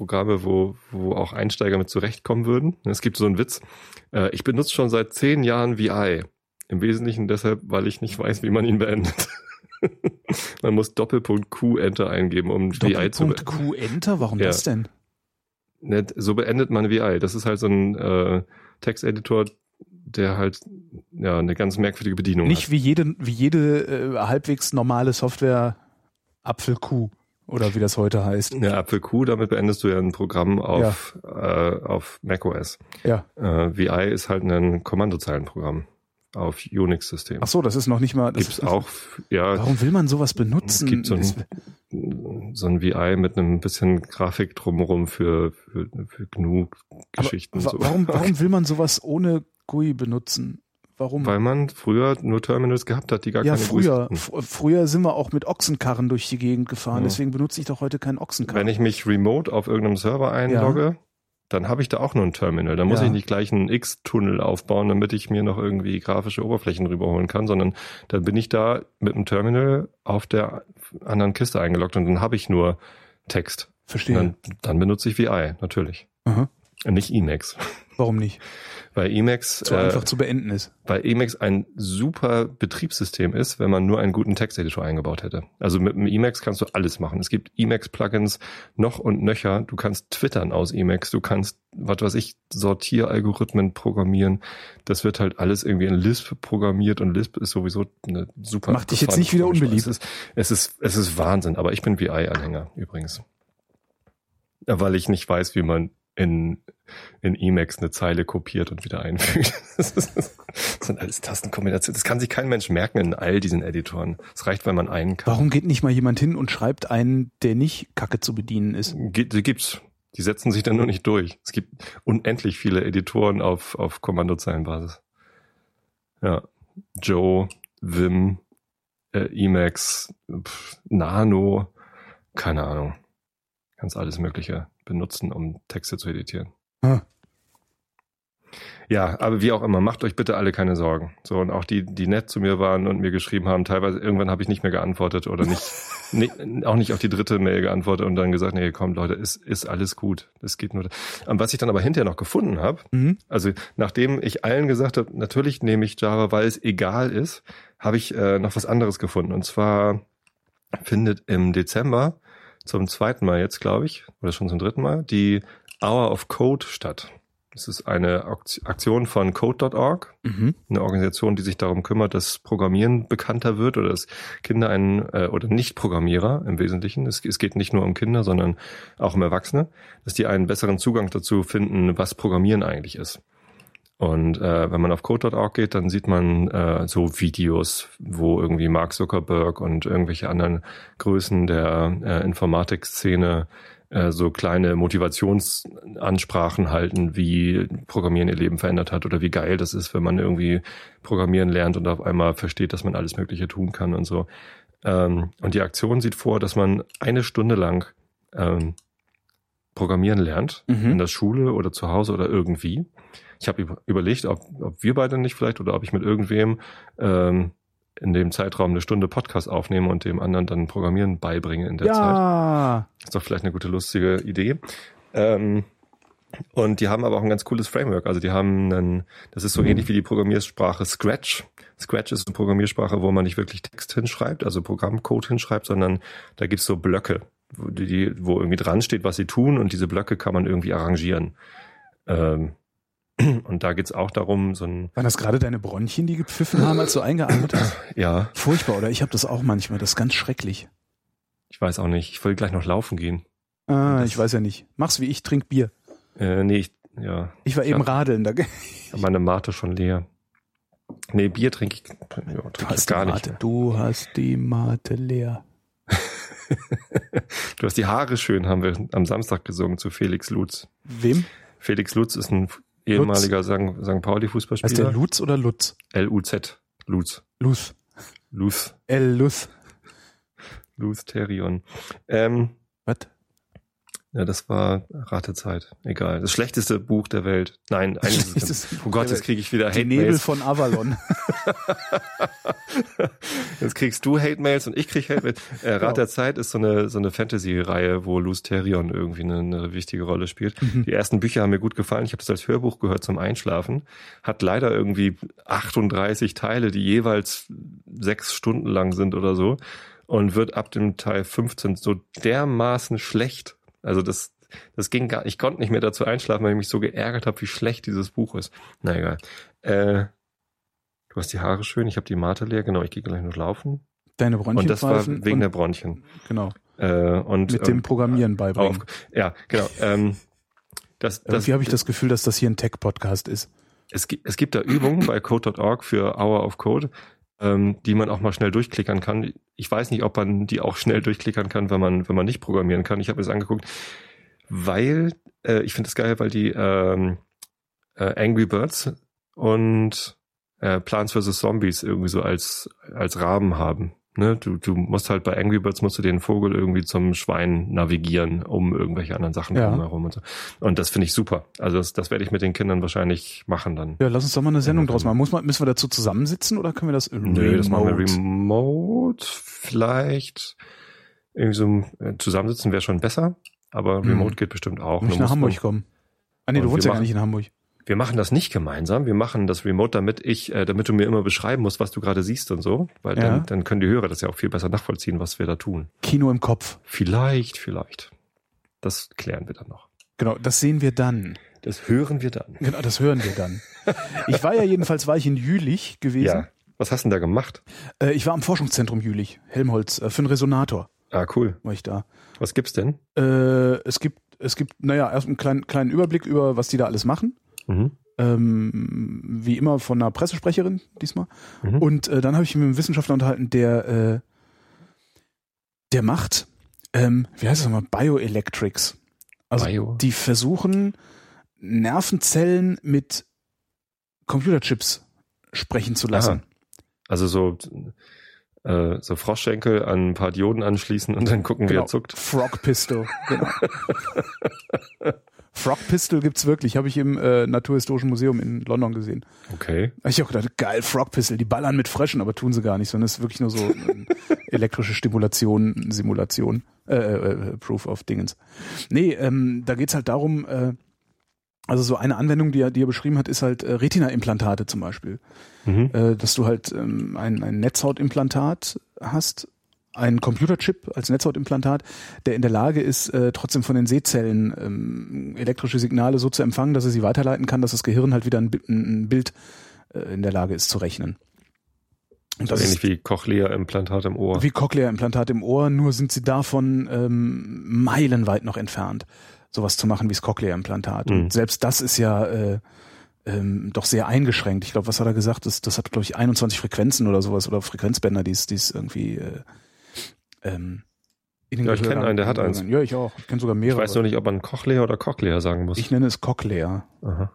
Programme, wo, wo auch Einsteiger mit zurechtkommen würden. Es gibt so einen Witz. Äh, Ich benutze schon seit zehn Jahren VI. Im Wesentlichen deshalb, weil ich nicht weiß, wie man ihn beendet. man muss Doppelpunkt Q Enter eingeben, um VI zu Doppelpunkt beenden. Q Enter, warum Ja. das denn? Ne, So beendet man VI. Das ist halt so ein äh, Texteditor, der halt ja eine ganz merkwürdige Bedienung Nicht hat. wie jede, wie jede äh, halbwegs normale Software Apfelkuh oder wie das heute heißt. Ja, Apfel Q, damit beendest du ja ein Programm auf, äh, auf macOS. Ja. Äh, VI ist halt ein Kommandozeilenprogramm auf Unix-System. Ach so, das ist noch nicht mal. Das, Gibt's auch, ja, Warum will man sowas benutzen? Es gibt so ein- so ein VI mit einem bisschen Grafik drumherum für, für, für GNU-Geschichten. wa- so. warum, warum will man sowas ohne GUI benutzen? Warum? Weil man früher nur Terminals gehabt hat, die gar ja, keine früher. F- Früher sind wir auch mit Ochsenkarren durch die Gegend gefahren, Ja. deswegen benutze ich doch heute keinen Ochsenkarren. Wenn ich mich remote auf irgendeinem Server einlogge, dann habe ich da auch nur ein Terminal. Da muss Ja. ich nicht gleich einen X-Tunnel aufbauen, damit ich mir noch irgendwie grafische Oberflächen rüberholen kann, sondern dann bin ich da mit dem Terminal auf der anderen Kiste eingeloggt und dann habe ich nur Text. Verstehe. dann, dann benutze ich VI, natürlich. Aha. Nicht Emacs. Warum nicht? Weil Emacs, So äh, einfach zu beenden ist. weil Emacs ein super Betriebssystem ist, wenn man nur einen guten Texteditor eingebaut hätte. Also mit dem Emacs kannst du alles machen. Es gibt Emacs-Plugins noch und nöcher. Du kannst twittern aus Emacs. Du kannst, was weiß ich, Sortieralgorithmen programmieren. Das wird halt alles irgendwie in Lisp programmiert und Lisp ist sowieso eine super. Macht dich jetzt nicht wieder unbeliebt. Es ist, es ist, es ist Wahnsinn. Aber ich bin VI-Anhänger übrigens. Weil ich nicht weiß, wie man in, in Emacs eine Zeile kopiert und wieder einfügt. Das, ist, das sind alles Tastenkombinationen. Das kann sich kein Mensch merken in all diesen Editoren. Es reicht, wenn man einen kann. Warum geht nicht mal jemand hin und schreibt einen, der nicht kacke zu bedienen ist? Die gibt's. Die setzen sich dann nur nicht durch. Es gibt unendlich viele Editoren auf, auf Kommandozeilenbasis. Ja. Joe, Vim, äh, Emacs, Nano, keine Ahnung. Kannst alles Mögliche benutzen, um Texte zu editieren. Hm. Ja, aber wie auch immer, macht euch bitte alle keine Sorgen. So, und auch die, die nett zu mir waren und mir geschrieben haben, teilweise, irgendwann habe ich nicht mehr geantwortet oder nicht, nicht, auch nicht auf die dritte Mail geantwortet und dann gesagt, nee, komm, Leute, ist, ist alles gut. Es geht nur. Und was ich dann aber hinterher noch gefunden habe, Mhm. also nachdem ich allen gesagt habe, natürlich nehme ich Java, weil es egal ist, habe ich äh, noch was anderes gefunden. Und zwar findet im Dezember zum zweiten Mal jetzt, glaube ich, oder schon zum dritten Mal, die Hour of Code statt. Das ist eine Akt- Aktion von Code.org, Mhm. eine Organisation, die sich darum kümmert, dass Programmieren bekannter wird oder dass Kinder einen äh, oder Nicht-Programmierer im Wesentlichen, es, es geht nicht nur um Kinder, sondern auch um Erwachsene, dass die einen besseren Zugang dazu finden, was Programmieren eigentlich ist. Und äh, wenn man auf code.org geht, dann sieht man äh, so Videos, wo irgendwie Mark Zuckerberg und irgendwelche anderen Größen der äh, Informatikszene äh, so kleine Motivationsansprachen halten, wie Programmieren ihr Leben verändert hat oder wie geil das ist, wenn man irgendwie Programmieren lernt und auf einmal versteht, dass man alles Mögliche tun kann und so. Ähm, und die Aktion sieht vor, dass man eine Stunde lang ähm, Programmieren lernt, Mhm. in der Schule oder zu Hause oder irgendwie. Ich habe über, überlegt, ob, ob wir beide nicht vielleicht oder ob ich mit irgendwem ähm, in dem Zeitraum eine Stunde Podcast aufnehme und dem anderen dann Programmieren beibringe in der Zeit. Ja. Ist doch vielleicht eine gute, lustige Idee. Ähm, und die haben aber auch ein ganz cooles Framework. Also die haben einen, das ist so ähnlich wie die Programmiersprache Scratch. Scratch ist eine Programmiersprache, wo man nicht wirklich Text hinschreibt, also Programmcode hinschreibt, sondern da gibt's so Blöcke, wo, die, wo irgendwie dran steht, was sie tun und diese Blöcke kann man irgendwie arrangieren. Ähm, und da geht's auch darum, so ein, Waren das gerade deine Bronchien, die gepfiffen haben, als du eingeatmet hast? ja, Furchtbar, oder? Ich habe das auch manchmal. Das ist ganz schrecklich. ich weiß auch nicht, ich will gleich noch laufen gehen. Ah, ich weiß ja nicht. Mach's wie ich, trink Bier. Äh, nee, ich, ja, Ich war Ich eben hab- radeln. Da, meine Mate schon leer. Nee, Bier trinke ich, ja, du trinke ich hast gar die nicht. Mate. Du hast die Mate leer. Du hast die Haare schön, haben wir am Samstag gesungen zu Felix Lutz. Wem? Felix Lutz ist ein ehemaliger St. St. Pauli Heißt der. Lutz oder Lutz? L-U-Z. Lutz. Luz. Lutz. L. Luz. Lutz Therion. Ähm, Was? Ja, das war Ratezeit. Egal. Das schlechteste Buch der Welt. Nein, eigentlich ist es, Oh Gott, jetzt kriege ich wieder Die Nebel Hate-Mails. von Avalon. Jetzt kriegst du Hate-Mails und ich krieg Hate-Mails. Äh, Rat Genau. der Zeit ist so eine, so eine Fantasy-Reihe, wo Luz Therion irgendwie eine, eine wichtige Rolle spielt. Mhm. Die ersten Bücher haben mir gut gefallen. Ich habe das als Hörbuch gehört zum Einschlafen. Hat leider irgendwie 38 Teile, die jeweils sechs Stunden lang sind oder so. Und wird ab dem Teil 15 so dermaßen schlecht. Also das, das ging gar, ich konnte nicht mehr dazu einschlafen, weil ich mich so geärgert habe, wie schlecht dieses Buch ist. Na egal. Äh, du hast die Haare schön, ich habe die Mate leer, genau, ich gehe gleich noch laufen. Deine Bronchien Und das war wegen und, der Bronchien. Genau. Äh, und Mit dem ähm, Programmieren beibringen. auf, ja, genau. Ähm, das, das, Irgendwie habe ich das Gefühl, dass das hier ein Tech-Podcast ist. es, gibt, es gibt da Übungen bei code.org für Hour of Code, ähm, die man auch mal schnell durchklickern kann. Ich weiß nicht, ob man die auch schnell durchklickern kann, wenn man, wenn man nicht programmieren kann. Ich habe es angeguckt, weil äh, ich finde es geil, weil die ähm, äh, Angry Birds und äh, Plants vs. Zombies irgendwie so als, als Rahmen haben. Ne? Du, du musst halt bei Angry Birds musst du den Vogel irgendwie zum Schwein navigieren, um irgendwelche anderen Sachen Ja. drumherum und so. Und das finde ich super. Also das, das werde ich mit den Kindern wahrscheinlich machen dann. Ja, lass uns doch mal eine Sendung Ja, draus machen. Muss man, müssen wir dazu zusammensitzen oder können wir das Nö, das machen wir remote? Vielleicht irgendwie so äh, zusammensitzen wäre schon besser, aber Hm. remote geht bestimmt auch. Muss nach Hamburg kommen. Ah nee, du wohnst ja gar nicht in Hamburg. Wir machen das nicht gemeinsam. Wir machen das Remote, damit ich, äh, damit du mir immer beschreiben musst, was du gerade siehst und so. Weil Ja. dann, dann können die Hörer das ja auch viel besser nachvollziehen, was wir da tun. Kino im Kopf. Vielleicht, vielleicht. Das klären wir dann noch. Genau, das sehen wir dann. Das hören wir dann. Genau, das hören wir dann. Ich war ja jedenfalls, war ich in Jülich gewesen. Ja. Was hast du denn da gemacht? Äh, ich war am Forschungszentrum Jülich, Helmholtz, äh, für einen Resonator Ah, cool. war ich da. Was gibt's denn? Äh, es gibt, es gibt, naja, erst einen kleinen, kleinen Überblick über, was die da alles machen. Mhm. Ähm, wie immer von einer Pressesprecherin diesmal. Mhm. Und äh, dann habe ich mich mit einem Wissenschaftler unterhalten, der, äh, der macht, ähm, wie heißt das nochmal, Bioelectrics. Also Bio. die versuchen Nervenzellen mit Computerchips sprechen zu lassen. Also so, äh, so Froschschenkel an ein paar Dioden anschließen und dann gucken, wie Genau. er zuckt. Frog Pistol, genau. Frog Pistol gibt's wirklich, habe ich im äh, Naturhistorischen Museum in London gesehen. Okay. Hab Ich auch gedacht, geil, Frog Pistol, die ballern mit Fröschen, aber tun sie gar nicht, sondern es ist wirklich nur so ähm, elektrische Stimulation, Simulation, äh, äh, Proof of Dingens. Nee, ähm, da geht's halt darum, äh, also so eine Anwendung, die er, die er beschrieben hat, ist halt äh, Retina-Implantate zum Beispiel. Mhm. Äh, dass du halt ähm, ein, ein Netzhautimplantat hast, ein Computerchip als Netzhautimplantat, der in der Lage ist, äh, trotzdem von den Sehzellen ähm, elektrische Signale so zu empfangen, dass er sie weiterleiten kann, dass das Gehirn halt wieder ein, ein Bild äh, in der Lage ist zu rechnen. Und So das ähnlich wie Cochlea-Implantat im Ohr. wie Cochlea-Implantat im Ohr, nur sind sie davon ähm, meilenweit noch entfernt, sowas zu machen wie das Cochlea-Implantat. Mhm. Und selbst das ist ja äh, ähm, doch sehr eingeschränkt. Ich glaube, was hat er gesagt? Das, das hat, glaube ich, 21 Frequenzen oder sowas oder Frequenzbänder, die es die es irgendwie äh, ähm, in den Ja, ich Gehörern- kenn einen, der hat eins. Ja, ich auch. Ich kenne sogar Ich mehrere. weiß nur nicht, ob man Cochlea oder Cochlea sagen muss. Ich nenne es Cochlea. Aha.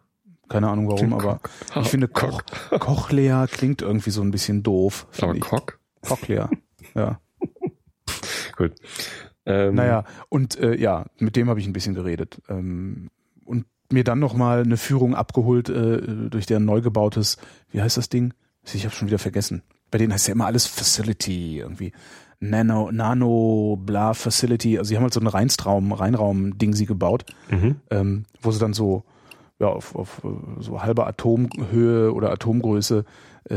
Keine Ahnung warum, aber ich finde Koch, Cochlea klingt irgendwie so ein bisschen doof. Aber ich. Cock? Cochlea. Ja. Gut. Ähm, Naja, und äh, ja, mit dem habe ich ein bisschen geredet. Ähm, und mir dann nochmal eine Führung abgeholt äh, durch deren neu gebautes, wie heißt das Ding? Ich habe schon wieder vergessen. Bei denen heißt ja immer alles Facility irgendwie. Nano, Nano, bla, Facility. Also sie haben halt so einen Reinstraum, Reinraum-Ding sie gebaut, Mhm. ähm, wo sie dann so ja, auf, auf so halbe Atomhöhe oder Atomgröße äh,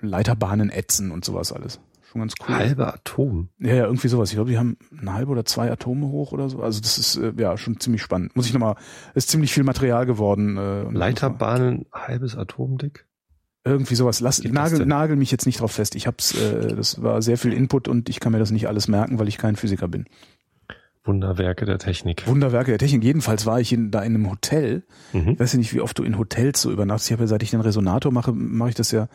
Leiterbahnen ätzen und sowas alles. Schon ganz cool. Halber Atom. Ja, ja, irgendwie sowas. Ich glaube, die haben eine halbe oder zwei Atome hoch oder so. Also das ist äh, ja schon ziemlich spannend. Muss ich nochmal, ist ziemlich viel Material geworden. Äh, Leiterbahnen, halbes Atom dick? Irgendwie sowas. Lass, nagel, nagel mich jetzt nicht drauf fest. Ich hab's, äh, das war sehr viel Input und ich kann mir das nicht alles merken, weil ich kein Physiker bin. Wunderwerke der Technik. Wunderwerke der Technik. Jedenfalls war ich in, da in einem Hotel. Mhm. Ich weiß ja nicht, wie oft du in Hotels so übernachtest. Ich habe ja, seit ich den Resonator mache, mache ich das ja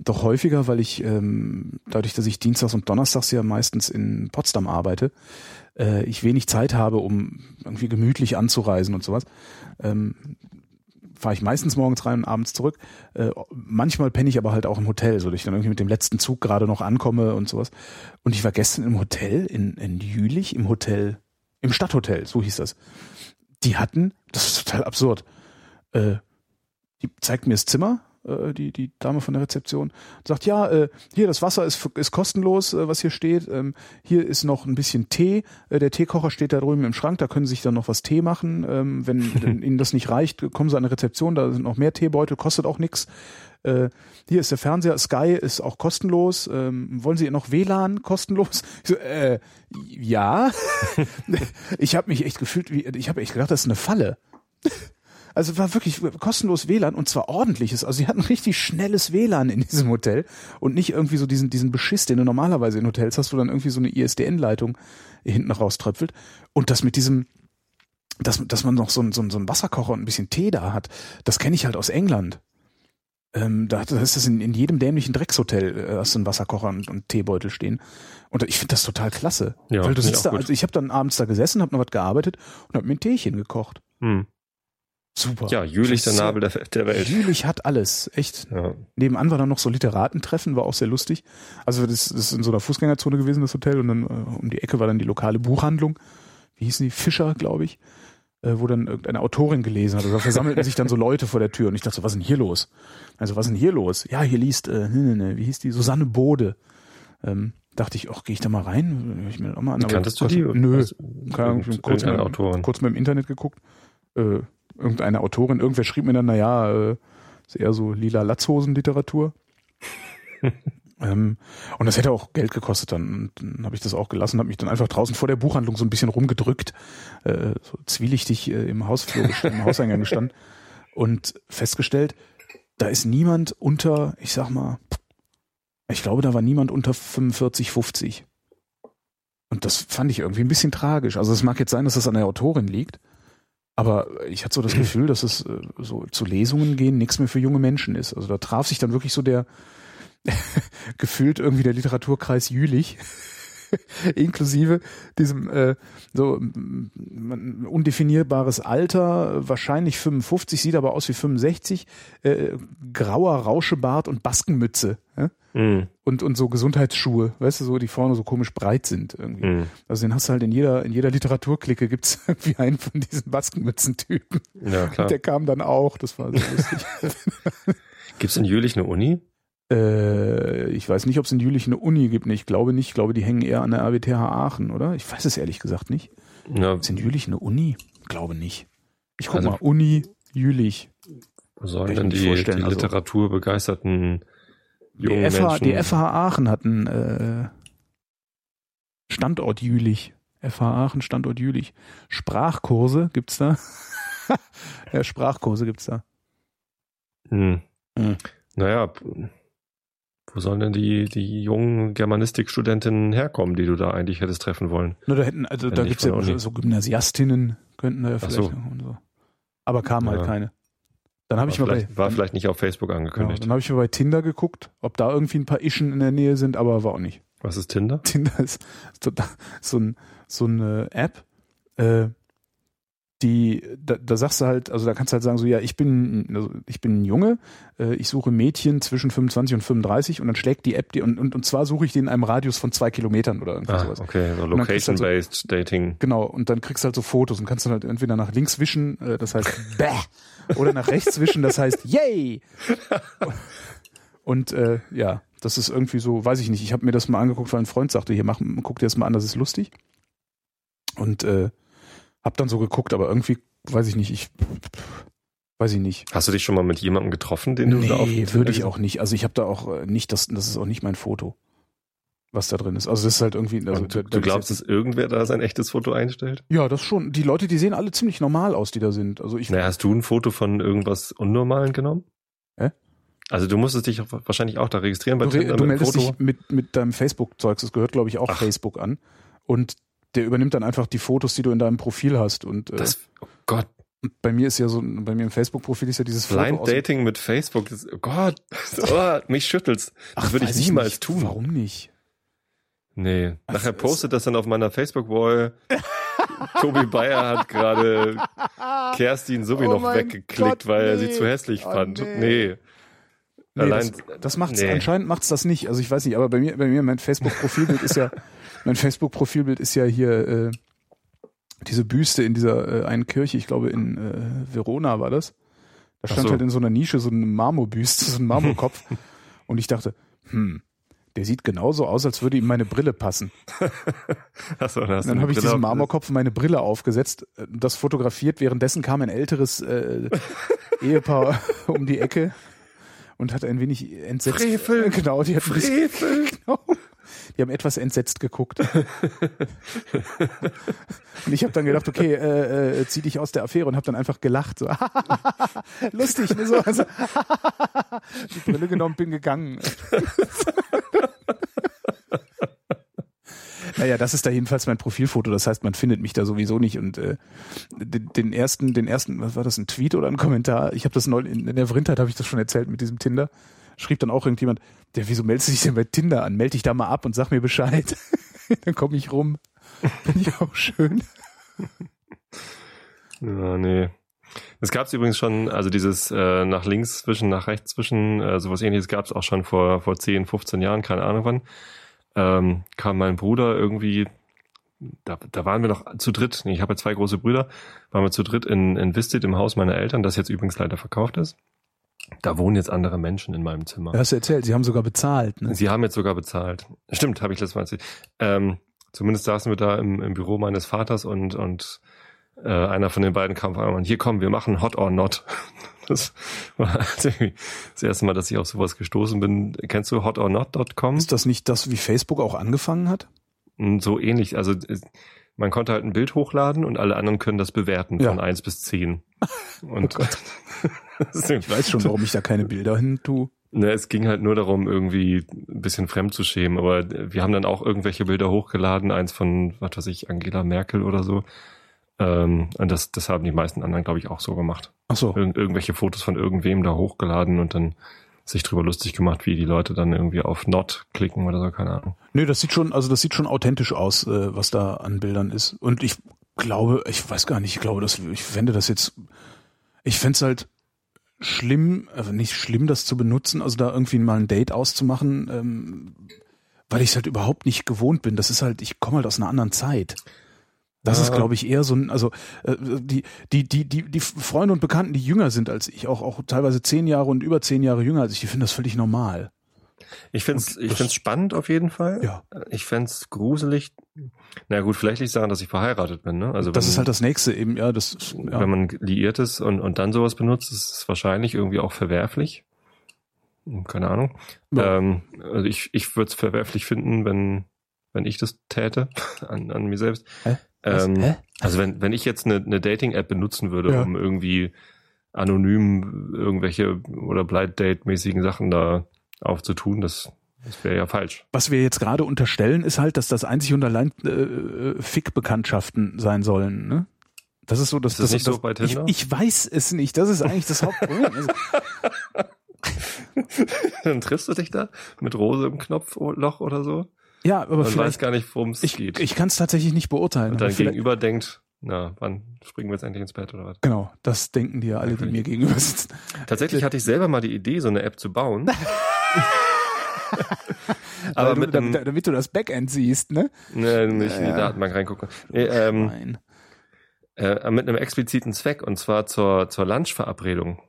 doch häufiger, weil ich ähm, dadurch, dass ich dienstags und donnerstags ja meistens in Potsdam arbeite, äh, ich wenig Zeit habe, um irgendwie gemütlich anzureisen und sowas. Ähm, fahre ich meistens morgens rein und abends zurück. Äh, manchmal penne ich aber halt auch im Hotel, so dass ich dann irgendwie mit dem letzten Zug gerade noch ankomme und sowas. Und ich war gestern im Hotel in, in Jülich, im Hotel, im Stadthotel, so hieß das. Die hatten, das ist total absurd, äh, die zeigt mir das Zimmer, äh, die, die Dame von der Rezeption, sagt, ja, äh, hier, das Wasser ist, ist kostenlos, äh, was hier steht. Ähm, hier ist noch ein bisschen Tee. Äh, der Teekocher steht da drüben im Schrank, da können Sie sich dann noch was Tee machen. Ähm, wenn, wenn Ihnen das nicht reicht, kommen Sie an die Rezeption, da sind noch mehr Teebeutel, kostet auch nichts. Äh, hier ist der Fernseher, Sky ist auch kostenlos. Ähm, wollen Sie noch WLAN kostenlos? Ich so, äh, ja. ich habe mich echt gefühlt, wie, ich habe echt gedacht, das ist eine Falle. Also war wirklich kostenlos WLAN und zwar ordentliches. Also sie hatten richtig schnelles WLAN in diesem Hotel und nicht irgendwie so diesen, diesen Beschiss, den du normalerweise in Hotels hast, wo dann irgendwie so eine ISDN-Leitung hinten rauströpfelt. Und das mit diesem, dass, dass man noch so, ein- so, ein- so einen Wasserkocher und ein bisschen Tee da hat, das kenne ich halt aus England. Ähm, da, da ist das in, in jedem dämlichen Dreckshotel, äh, hast du einen Wasserkocher und, und Teebeutel stehen. Und ich finde das total klasse. Ja, Weil du sitzt da, gut. also ich habe dann abends da gesessen, habe noch was gearbeitet und habe mir ein Teechen gekocht. Hm. Super. Ja, Jülich, der Nabel der, der Welt. Jülich hat alles, echt. Ja. Nebenan war dann noch so Literatentreffen, war auch sehr lustig. Also das, das ist in so einer Fußgängerzone gewesen, das Hotel, und dann äh, um die Ecke war dann die lokale Buchhandlung. Wie hießen die? Fischer, glaube ich. Äh, wo dann irgendeine Autorin gelesen hat. Also da versammelten sich dann so Leute vor der Tür und ich dachte so, was ist denn hier los? Also was ist denn hier los? Ja, hier liest, äh, ne, ne, ne, wie hieß die? Susanne Bode. Ähm, dachte ich, ach, gehe ich da mal rein? Hör ich mir auch mal an. Kanntest du die? Nö. Was- Keine Ahnung, irgend- kurz, Autorin. kurz mal im Internet geguckt. Äh, irgendeine Autorin, irgendwer schrieb mir dann, naja, äh, ist eher so lila Latzhosen-Literatur. ähm, und das hätte auch Geld gekostet dann. Und dann habe ich das auch gelassen, habe mich dann einfach draußen vor der Buchhandlung so ein bisschen rumgedrückt, äh, so zwielichtig äh, im Hausflur, im Hauseingang gestanden und festgestellt, da ist niemand unter, ich sag mal, ich glaube, da war niemand unter 45, 50. Und das fand ich irgendwie ein bisschen tragisch. Also es mag jetzt sein, dass das an der Autorin liegt, aber ich hatte so das Gefühl, dass es äh, so zu Lesungen gehen nichts mehr für junge Menschen ist. Also da traf sich dann wirklich so der gefühlt irgendwie der Literaturkreis Jülich inklusive diesem äh, so man- undefinierbares Alter, wahrscheinlich 55, sieht aber aus wie 65, äh, grauer Rauschebart und Baskenmütze. Ja? Mhm. und, und so Gesundheitsschuhe, weißt du, so, die vorne so komisch breit sind irgendwie. Mhm. Also den hast du halt in jeder, in jeder Literaturklicke gibt's irgendwie einen von diesen Baskenmützen-Typen. Ja, klar. Der kam dann auch, das war so lustig. Gibt's in Jülich eine Uni? Äh, ich weiß nicht, ob es in Jülich eine Uni gibt. Nee, ich glaube nicht. Ich glaube, die hängen eher an der RWTH Aachen, oder? Ich weiß es ehrlich gesagt nicht. Ja, Ist in Jülich eine Uni? Glaube nicht. Ich guck Also- mal, Uni Jülich. wo sollen ich denn die, die also- literaturbegeisterten Die jungen FH, Menschen... die FH Aachen hat einen äh, Standort Jülich. FH Aachen, Standort Jülich. Sprachkurse gibt's da? ja, Sprachkurse gibt's da. Hm. Hm. Naja, wo sollen denn die, die jungen Germanistikstudentinnen herkommen, die du da eigentlich hättest treffen wollen? Nur da hätten, also Wenn da gibt's von ja Uni. so Gymnasiastinnen, könnten da ja vielleicht so. so. Aber kamen halt Ja. keine. Dann habe ich mal bei, war dann, vielleicht nicht auf Facebook angekündigt. dann habe ich mal bei Tinder geguckt, ob da irgendwie ein paar Ischen in der Nähe sind, aber war auch nicht. Was ist Tinder? Tinder ist total, so, ein, so eine App, äh, die, da, da sagst du halt, also da kannst du halt sagen, so ja, ich bin, also ich bin ein Junge, äh, ich suche Mädchen zwischen 25 und 35 und dann schlägt die App die und, und, und zwar suche ich die in einem Radius von zwei Kilometern oder irgendwie Ah, sowas. okay, so du halt so- Location-Based Dating. Genau, und dann kriegst du halt so Fotos und kannst dann halt entweder nach links wischen, äh, das heißt bäh, oder nach rechts wischen, das heißt yay. Und äh, ja, das ist irgendwie so, weiß ich nicht, ich habe mir das mal angeguckt, weil ein Freund sagte, hier mach, guck dir das mal an, das ist lustig. Und äh, hab dann so geguckt, aber irgendwie, weiß ich nicht, ich weiß ich nicht. Hast du dich schon mal mit jemandem getroffen, den du da auf Nee, würde ich gesehen- auch nicht. Also ich habe da auch äh, nicht, das, das ist auch nicht mein Foto, was da drin ist. Also das ist halt irgendwie. Also Und du, du glaubst, dass irgendwer da sein echtes Foto einstellt? Ja, das schon. Die Leute, die sehen alle ziemlich normal aus, die da sind. Also ich Naja, hast du ein Foto von irgendwas Unnormalen genommen? Hä? Also du musstest dich wahrscheinlich auch da registrieren bei Du, Tinder du meldest Foto. dich mit, mit deinem Facebook-Zeugs, das gehört, glaube ich, auch Ach. Facebook an. Und der übernimmt dann einfach die Fotos, die du in deinem Profil hast. Und äh, Das, oh Gott, bei mir ist ja so, bei mir im Facebook-Profil ist ja dieses Foto Blind dem- Dating mit Facebook. Das, oh Gott, oh, mich schüttelt's. Das Ach, würde ich niemals nicht. tun. Warum nicht? Nee. Also Nachher postet das dann auf meiner Facebook-Wall. Tobi Bayer hat gerade Kerstin Subi Oh weggeklickt, Gott, weil er nee. sie zu hässlich Oh, fand. nee. Nee. Nee, Allein, das, das macht's nee. anscheinend macht's das nicht. Also ich weiß nicht, aber bei mir, bei mir mein Facebook-Profilbild ist ja, mein Facebook-Profilbild ist ja hier äh, diese Büste in dieser äh, einen Kirche, ich glaube in äh, Verona war das. Da stand so. halt in so einer Nische so eine Marmorbüste, so ein Marmorkopf. und ich dachte, hm, der sieht genauso aus, als würde ihm meine Brille passen. Achso, dann Und dann habe ich die Brille diesem auf- Marmorkopf meine Brille aufgesetzt, äh, das fotografiert. Währenddessen kam ein älteres äh, Ehepaar um die Ecke und hat ein wenig entsetzt. Frevel! Genau, die hatten Frevel! genau, die haben etwas entsetzt geguckt. und ich habe dann gedacht, okay, äh, äh, zieh dich aus der Affäre und habe dann einfach gelacht. So, lustig, ne? so, also, die Brille genommen, bin gegangen. Naja, das ist da jedenfalls mein Profilfoto. Das heißt, man findet mich da sowieso nicht. Und äh, den, den ersten, den ersten, was war das, ein Tweet oder ein Kommentar? Ich habe das neulich in, in der Vrindheit habe ich das schon erzählt mit diesem Tinder. Schrieb dann auch irgendjemand, der, wieso meldest du dich denn bei Tinder an? Meld dich da mal ab und sag mir Bescheid. dann komme ich rum. Finde ich auch schön. Ja, nee. Es gab es übrigens schon, also dieses äh, nach links zwischen, nach rechts zwischen, äh, sowas ähnliches gab es auch schon vor, vor 10, 15 Jahren, keine Ahnung wann. Ähm, kam mein Bruder irgendwie, da, da waren wir noch zu dritt, ich habe ja zwei große Brüder, waren wir zu dritt in, in Vistit im Haus meiner Eltern, das jetzt übrigens leider verkauft ist. Da wohnen jetzt andere Menschen in meinem Zimmer. hast du erzählt, sie haben sogar bezahlt. Ne? Sie haben jetzt sogar bezahlt. Stimmt, habe ich letztes Mal erzählt. Ähm, zumindest saßen wir da im, im Büro meines Vaters und, und Äh, einer von den beiden kam auf einmal, hier kommen, wir machen Hot or Not. Das war das erste Mal, dass ich auf sowas gestoßen bin. Kennst du hotornot.com? Ist das nicht das, wie Facebook auch angefangen hat? So ähnlich. Also man konnte halt ein Bild hochladen und alle anderen können das bewerten Ja. von eins bis zehn. Und Ich weiß schon, warum ich da keine Bilder hin tue. Ne, es ging halt nur darum, irgendwie ein bisschen fremd zu schämen. Aber wir haben dann auch irgendwelche Bilder hochgeladen, eins von, was weiß ich, Angela Merkel oder so. Ähm, und das, das haben die meisten anderen, glaube ich, auch so gemacht. Ach so. Irgend, irgendwelche Fotos von irgendwem da hochgeladen und dann sich drüber lustig gemacht, wie die Leute dann irgendwie auf Not klicken oder so, keine Ahnung. Nee, das sieht schon, also das sieht schon authentisch aus, äh, was da an Bildern ist. Und ich glaube, ich weiß gar nicht, ich glaube, dass ich fände das jetzt, ich fände es halt schlimm, also nicht schlimm, das zu benutzen, also da irgendwie mal ein Date auszumachen, ähm, weil ich es halt überhaupt nicht gewohnt bin. Das ist halt, ich komme halt aus einer anderen Zeit. Das ist, Ja. glaube ich, eher so ein, also äh, die, die, die, die, die Freunde und Bekannten, die jünger sind als ich, auch, auch teilweise zehn Jahre und über zehn Jahre jünger als ich, die finden das völlig normal. Ich find's, ich das- find's spannend auf jeden Fall. Ja. Ich fänd's gruselig. Na gut, vielleicht liegt es daran, dass ich verheiratet bin, ne? Also das wenn- ist halt das nächste eben, ja, das ist, ja. wenn man liiert ist und, und dann sowas benutzt, ist es wahrscheinlich irgendwie auch verwerflich. Hm, Keine Ahnung. Ja. Ähm, also ich, ich würde es verwerflich finden, wenn, wenn ich das täte an, an mir selbst. Hä? Ähm, Hä? Also wenn, wenn ich jetzt eine, eine Dating-App benutzen würde, Ja. um irgendwie anonym irgendwelche oder Blind Date-mäßigen Sachen da aufzutun, das, das wäre ja falsch. Was wir jetzt gerade unterstellen, ist halt, dass das einzig und allein äh, Fick-Bekanntschaften sein sollen. Ne? Das ist so, dass Ist das nicht so bei ich, Tinder? ich weiß es nicht. Das ist eigentlich das Hauptproblem. Also, Dann triffst du dich da mit Rose im Knopfloch oder so ja, aber weiß vielleicht. gar nicht, worum es Ich, geht. ich kann es tatsächlich nicht beurteilen. Und dein Gegenüber denkt, na, wann springen wir jetzt endlich ins Bett oder was? Genau, das denken die ja alle, die mir gegenüber sitzen. Tatsächlich hatte ich selber mal die Idee, so eine App zu bauen. Aber du, mit einem, damit, damit du das Backend siehst, ne? ne, nicht in die. Datenbank reingucken. Nee, ähm, Nein. äh, mit einem expliziten Zweck und zwar zur, zur Lunchverabredung.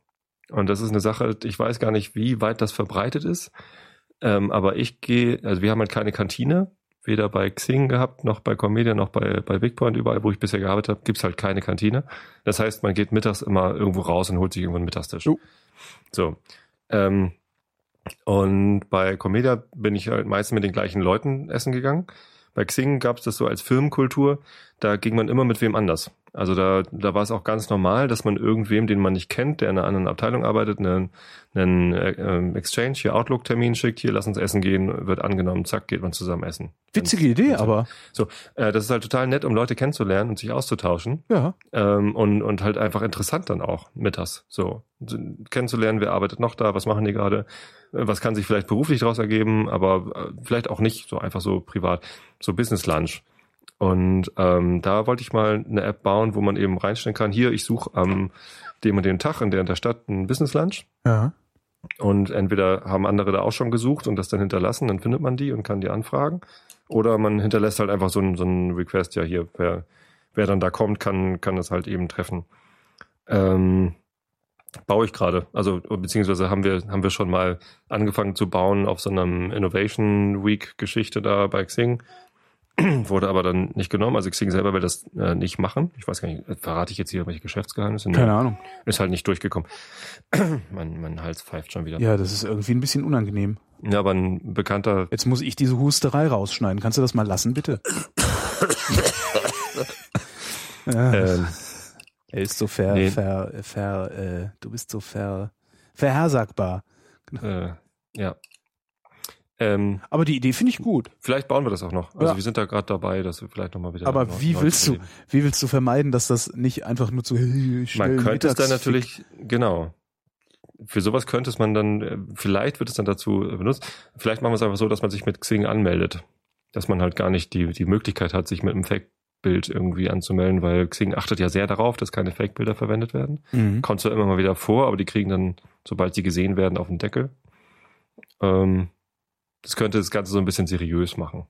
Und das ist eine Sache, ich weiß gar nicht, wie weit das verbreitet ist. Ähm, aber ich gehe, also wir haben halt keine Kantine, weder bei Xing gehabt, noch bei Comedia, noch bei, bei Bigpoint, überall, wo ich bisher gearbeitet habe, gibt's halt keine Kantine. Das heißt, man geht mittags immer irgendwo raus und holt sich irgendwo einen Mittagstisch. Jo. So. Ähm, und bei Comedia bin ich halt meistens mit den gleichen Leuten essen gegangen. Bei Xing gab's das so als Firmenkultur, da ging man immer mit wem anders. Also da, da war es auch ganz normal, dass man irgendwem, den man nicht kennt, der in einer anderen Abteilung arbeitet, einen, einen äh, Exchange, hier Outlook-Termin schickt, hier lass uns essen gehen, wird angenommen, zack, geht man zusammen essen. Witzige Idee, wenn's- aber So, äh, das ist halt total nett, um Leute kennenzulernen und sich auszutauschen ja. ähm, und, und halt einfach interessant dann auch mittags. So, so kennenzulernen, wer arbeitet noch da, was machen die gerade, was kann sich vielleicht beruflich daraus ergeben, aber äh, vielleicht auch nicht, so einfach so privat, so Business Lunch. Und ähm, da wollte ich mal eine App bauen, wo man eben reinstellen kann, hier, ich suche am dem und dem Tag in der, in der Stadt einen Business Lunch. Ja. Und entweder haben andere da auch schon gesucht und das dann hinterlassen, dann findet man die und kann die anfragen. Oder man hinterlässt halt einfach so einen, so einen Request, ja hier, wer, wer dann da kommt, kann, kann das halt eben treffen. Ähm, baue ich gerade. Also, beziehungsweise haben wir, haben wir schon mal angefangen zu bauen auf so einem Innovation Week Geschichte da bei Xing. Wurde aber dann nicht genommen. Also Xing selber will das äh, nicht machen. Ich weiß gar nicht, verrate ich jetzt hier welche Geschäftsgeheimnisse? Keine Ahnung. Ist halt nicht durchgekommen. mein, mein Hals pfeift schon wieder. Ja, das ist irgendwie ein bisschen unangenehm. Ja, aber ein bekannter, Jetzt muss ich diese Husterei rausschneiden. Kannst du das mal lassen, bitte? ja, ähm, er ist so ver, nee. ver, ver, äh, du bist so ver, verhersagbar. äh, ja. Ähm, Aber die Idee finde ich gut. vielleicht bauen wir das auch noch. Also Ja. wir sind da gerade dabei, dass wir vielleicht nochmal wieder. Aber wie willst du, wie willst du vermeiden, dass das nicht einfach nur zu schnell Man könnte es dann natürlich, genau. Für sowas könnte es man dann, äh, vielleicht wird es dann dazu äh, benutzt. Vielleicht machen wir es einfach so, dass man sich mit Xing anmeldet. Dass man halt gar nicht die, die Möglichkeit hat, sich mit einem Fake-Bild irgendwie anzumelden, weil Xing achtet ja sehr darauf, dass keine Fake-Bilder verwendet werden. Mhm. Kommt zwar immer mal wieder vor, aber die kriegen dann, sobald sie gesehen werden, auf den Deckel. Ähm, das könnte das Ganze so ein bisschen seriös machen.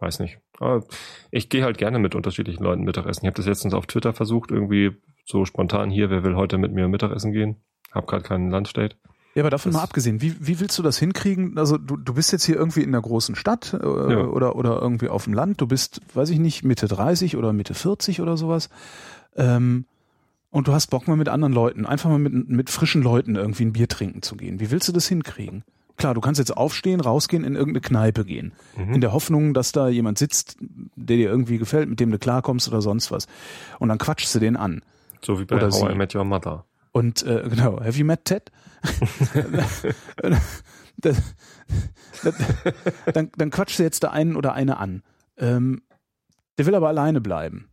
Weiß nicht. Aber ich gehe halt gerne mit unterschiedlichen Leuten Mittagessen. Ich habe das letztens auf Twitter versucht, irgendwie so spontan hier, wer will heute mit mir Mittagessen gehen? Hab gerade keinen Lunchdate. Ja, aber davon Das- mal abgesehen, wie, wie willst du das hinkriegen? Also du, du bist jetzt hier irgendwie in einer großen Stadt äh, Ja. oder, oder irgendwie auf dem Land, du bist, weiß ich nicht, Mitte 30 oder Mitte 40 oder sowas. ähm, und du hast Bock mal mit anderen Leuten, einfach mal mit, mit frischen Leuten irgendwie ein Bier trinken zu gehen. Wie willst du das hinkriegen? Klar, du kannst jetzt aufstehen, rausgehen, in irgendeine Kneipe gehen. Mhm. In der Hoffnung, dass da jemand sitzt, der dir irgendwie gefällt, mit dem du klarkommst oder sonst was. Und dann quatschst du den an. So wie bei Oder How sie. I Met Your Mother. Und äh, genau, have you met Ted? das, das, dann, dann quatscht du jetzt da einen oder eine an. Ähm, der will aber alleine bleiben.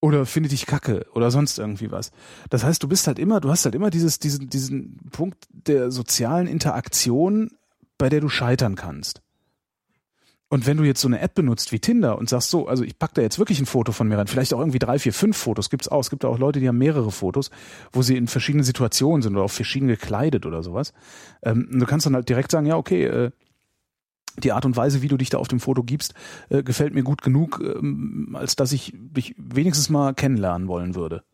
Oder findet dich kacke oder sonst irgendwie was. Das heißt, du bist halt immer, du hast halt immer dieses, diesen, diesen Punkt der sozialen Interaktion, bei der du scheitern kannst. Und wenn du jetzt so eine App benutzt wie Tinder und sagst so, also ich pack da jetzt wirklich ein Foto von mir rein, vielleicht auch irgendwie drei, vier, fünf Fotos, gibt's auch. Es gibt auch Leute, die haben mehrere Fotos, wo sie in verschiedenen Situationen sind oder auch verschieden gekleidet oder sowas. Ähm, du kannst dann halt direkt sagen, ja, okay, äh, die Art und Weise, wie du dich da auf dem Foto gibst, äh, gefällt mir gut genug, ähm, als dass ich dich wenigstens mal kennenlernen wollen würde.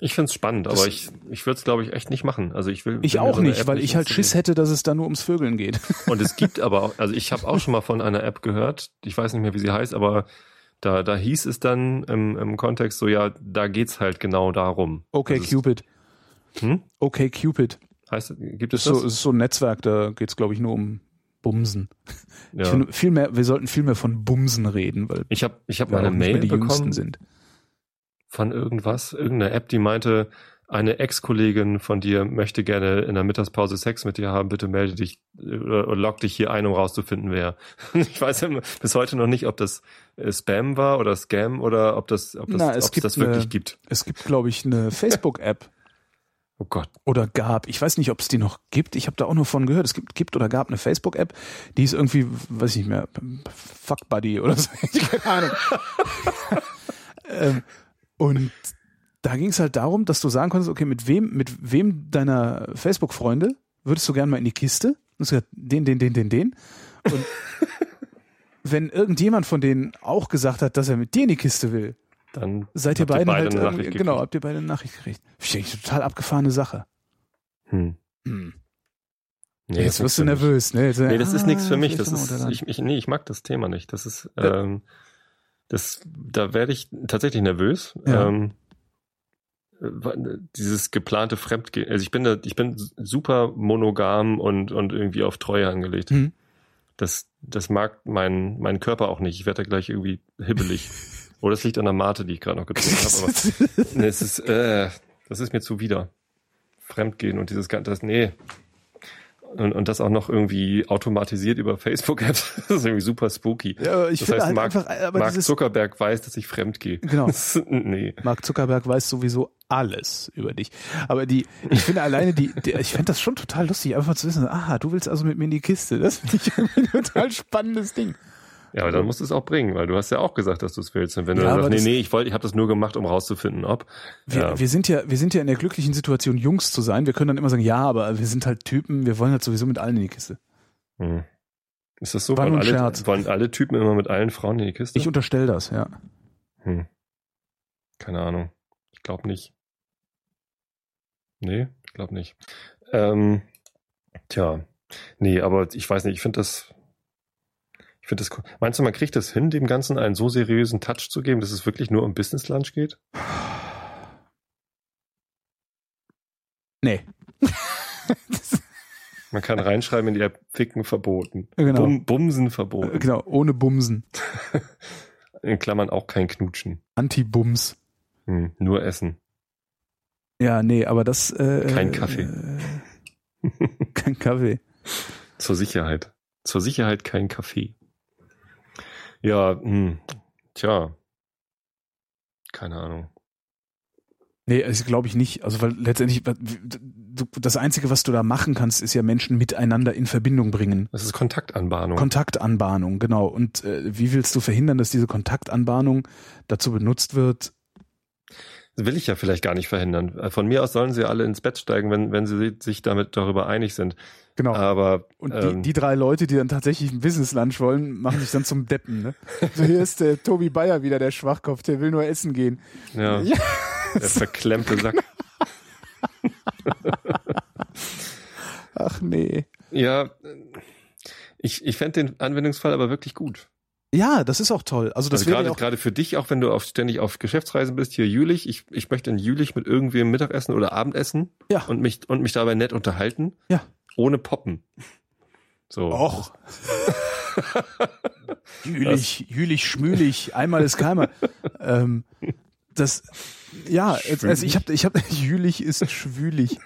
Ich find's spannend, Das- aber ich, ich würde es, glaube ich, echt nicht machen. Also ich will. Ich auch so nicht, App weil ich halt Schiss hätte, dass es da nur ums Vögeln geht. Und es gibt aber auch, also ich habe auch schon mal von einer App gehört, ich weiß nicht mehr, wie sie heißt, aber da, da hieß es dann im, im Kontext so, ja, da geht's halt genau darum. Okay, Also es- Cupid. Hm? Okay, Cupid. Heißt, gibt es ist das? so, ist so ein Netzwerk, da geht's glaube ich, nur um Bumsen. ja. Ich finde, viel mehr, wir sollten viel mehr von Bumsen reden, weil ich habe ich hab wir mal auch eine nicht mehr Mail die Jüngsten bekommen sind. Von irgendwas, irgendeiner App, die meinte, eine Ex-Kollegin von dir möchte gerne in der Mittagspause Sex mit dir haben, bitte melde dich äh, oder, log dich hier ein, um rauszufinden, wer. Ich weiß bis heute noch nicht, ob das äh, Spam war oder Scam oder ob das, ob das, Na, es gibt das wirklich eine- gibt. Es gibt, glaube ich, eine Facebook-App Oh Gott. oder gab. Ich weiß nicht, ob es die noch gibt. Ich habe da auch nur von gehört. Es gibt, gibt oder gab eine Facebook-App, die ist irgendwie, weiß ich nicht mehr, Fuck Buddy oder so. Keine Ahnung. ähm, und da ging es halt darum, dass du sagen konntest, okay, mit wem, mit wem deiner Facebook-Freunde würdest du gerne mal in die Kiste? Und hast gesagt, den, den, den, den, den. Und wenn irgendjemand von denen auch gesagt hat, dass er mit dir in die Kiste will, Dann seid ihr habt beiden beide halt Nachricht genau, habt ihr beide eine Nachricht gekriegt. Finde ich total abgefahrene Sache. Hm. Hm. Nee, Jetzt wirst du nervös, ne? Jetzt. Nee, das ist nichts für ah, mich. Das ist, ich, ich, nee, ich mag das Thema nicht. Das ist, ähm, das, da werde ich tatsächlich nervös. Ja. Ähm, äh, dieses geplante Fremdgehen. Also ich bin da, ich bin super monogam und, und irgendwie auf Treue angelegt. Hm. Das, das mag mein, mein Körper auch nicht. Ich werde da gleich irgendwie hibbelig. Oder es liegt an der Mate, die ich gerade noch getrunken habe. Aber nee, es ist, äh, das ist mir zuwider. Fremdgehen und dieses ganze, das, nee. Und, und das auch noch irgendwie automatisiert über Facebook-Apps. Das ist irgendwie super spooky. ja, aber ich das heißt, halt Mark, einfach, aber Mark Zuckerberg weiß, dass ich fremd gehe. Genau. Nee. Mark Zuckerberg weiß sowieso alles über dich. Aber die, ich finde alleine die, die ich fände das schon total lustig, einfach zu wissen, aha, du willst also mit mir in die Kiste. Das finde ich ein total spannendes Ding. Ja, aber dann musst du es auch bringen, weil du hast ja auch gesagt, dass du es willst. Und wenn du Ja, dann sagst, nee, nee, ich wollte, ich habe das nur gemacht, um rauszufinden, ob. Wir, ja. wir sind ja, wir sind ja in der glücklichen Situation, Jungs zu sein. Wir können dann immer sagen, ja, aber wir sind halt Typen, wir wollen halt sowieso mit allen in die Kiste. Hm. Ist das so? War Wollen alle, Scherz. wollen alle Typen immer mit allen Frauen in die Kiste? Ich unterstelle das, ja. Hm. Keine Ahnung. Ich glaube nicht. Nee, ich glaube nicht. Ähm, tja, nee, aber ich weiß nicht, ich finde das. Ich finde das cool. Meinst du, man kriegt das hin, dem Ganzen einen so seriösen Touch zu geben, dass es wirklich nur um Business Lunch geht? Nee. Man kann reinschreiben in die App Ficken verboten. Genau. Bum, Bumsen verboten. Genau, ohne Bumsen. In Klammern auch kein Knutschen. Anti-Bums. Hm, nur Essen. Ja, nee, aber das. Äh, Kein Kaffee. Äh, kein Kaffee. Zur Sicherheit. Zur Sicherheit kein Kaffee. Ja, hm, tja. Keine Ahnung. Nee, also glaube ich nicht. Also weil letztendlich das Einzige, was du da machen kannst, ist ja Menschen miteinander in Verbindung bringen. Das ist Kontaktanbahnung. Kontaktanbahnung, genau. Und äh, wie willst du verhindern, dass diese Kontaktanbahnung dazu benutzt wird? Das will ich ja vielleicht gar nicht verhindern. Äh, Von mir aus sollen sie alle ins Bett steigen, wenn, wenn sie sich damit darüber einig sind. Genau. Aber Und ähm, die, die drei Leute, die dann tatsächlich ein Business Lunch wollen, machen sich dann zum Deppen. Ne? So hier ist der Tobi Bayer wieder, der Schwachkopf, der will nur essen gehen. ja, Ja. der verklemmte Sack. Ach nee. Ja, ich, ich fände den Anwendungsfall aber wirklich gut. Ja, das ist auch toll. Also das also wäre gerade, gerade für dich, auch wenn du auf, ständig auf Geschäftsreisen bist, hier Jülich, ich, ich möchte in Jülich mit irgendwem Mittagessen oder Abendessen Ja. und mich, und mich dabei nett unterhalten, ja. Ohne Poppen. So. Och. Jülich, jülich, schmülig, einmal ist keimer. ähm, das, ja, also ich habe, ich habe, jülich ist schwülig.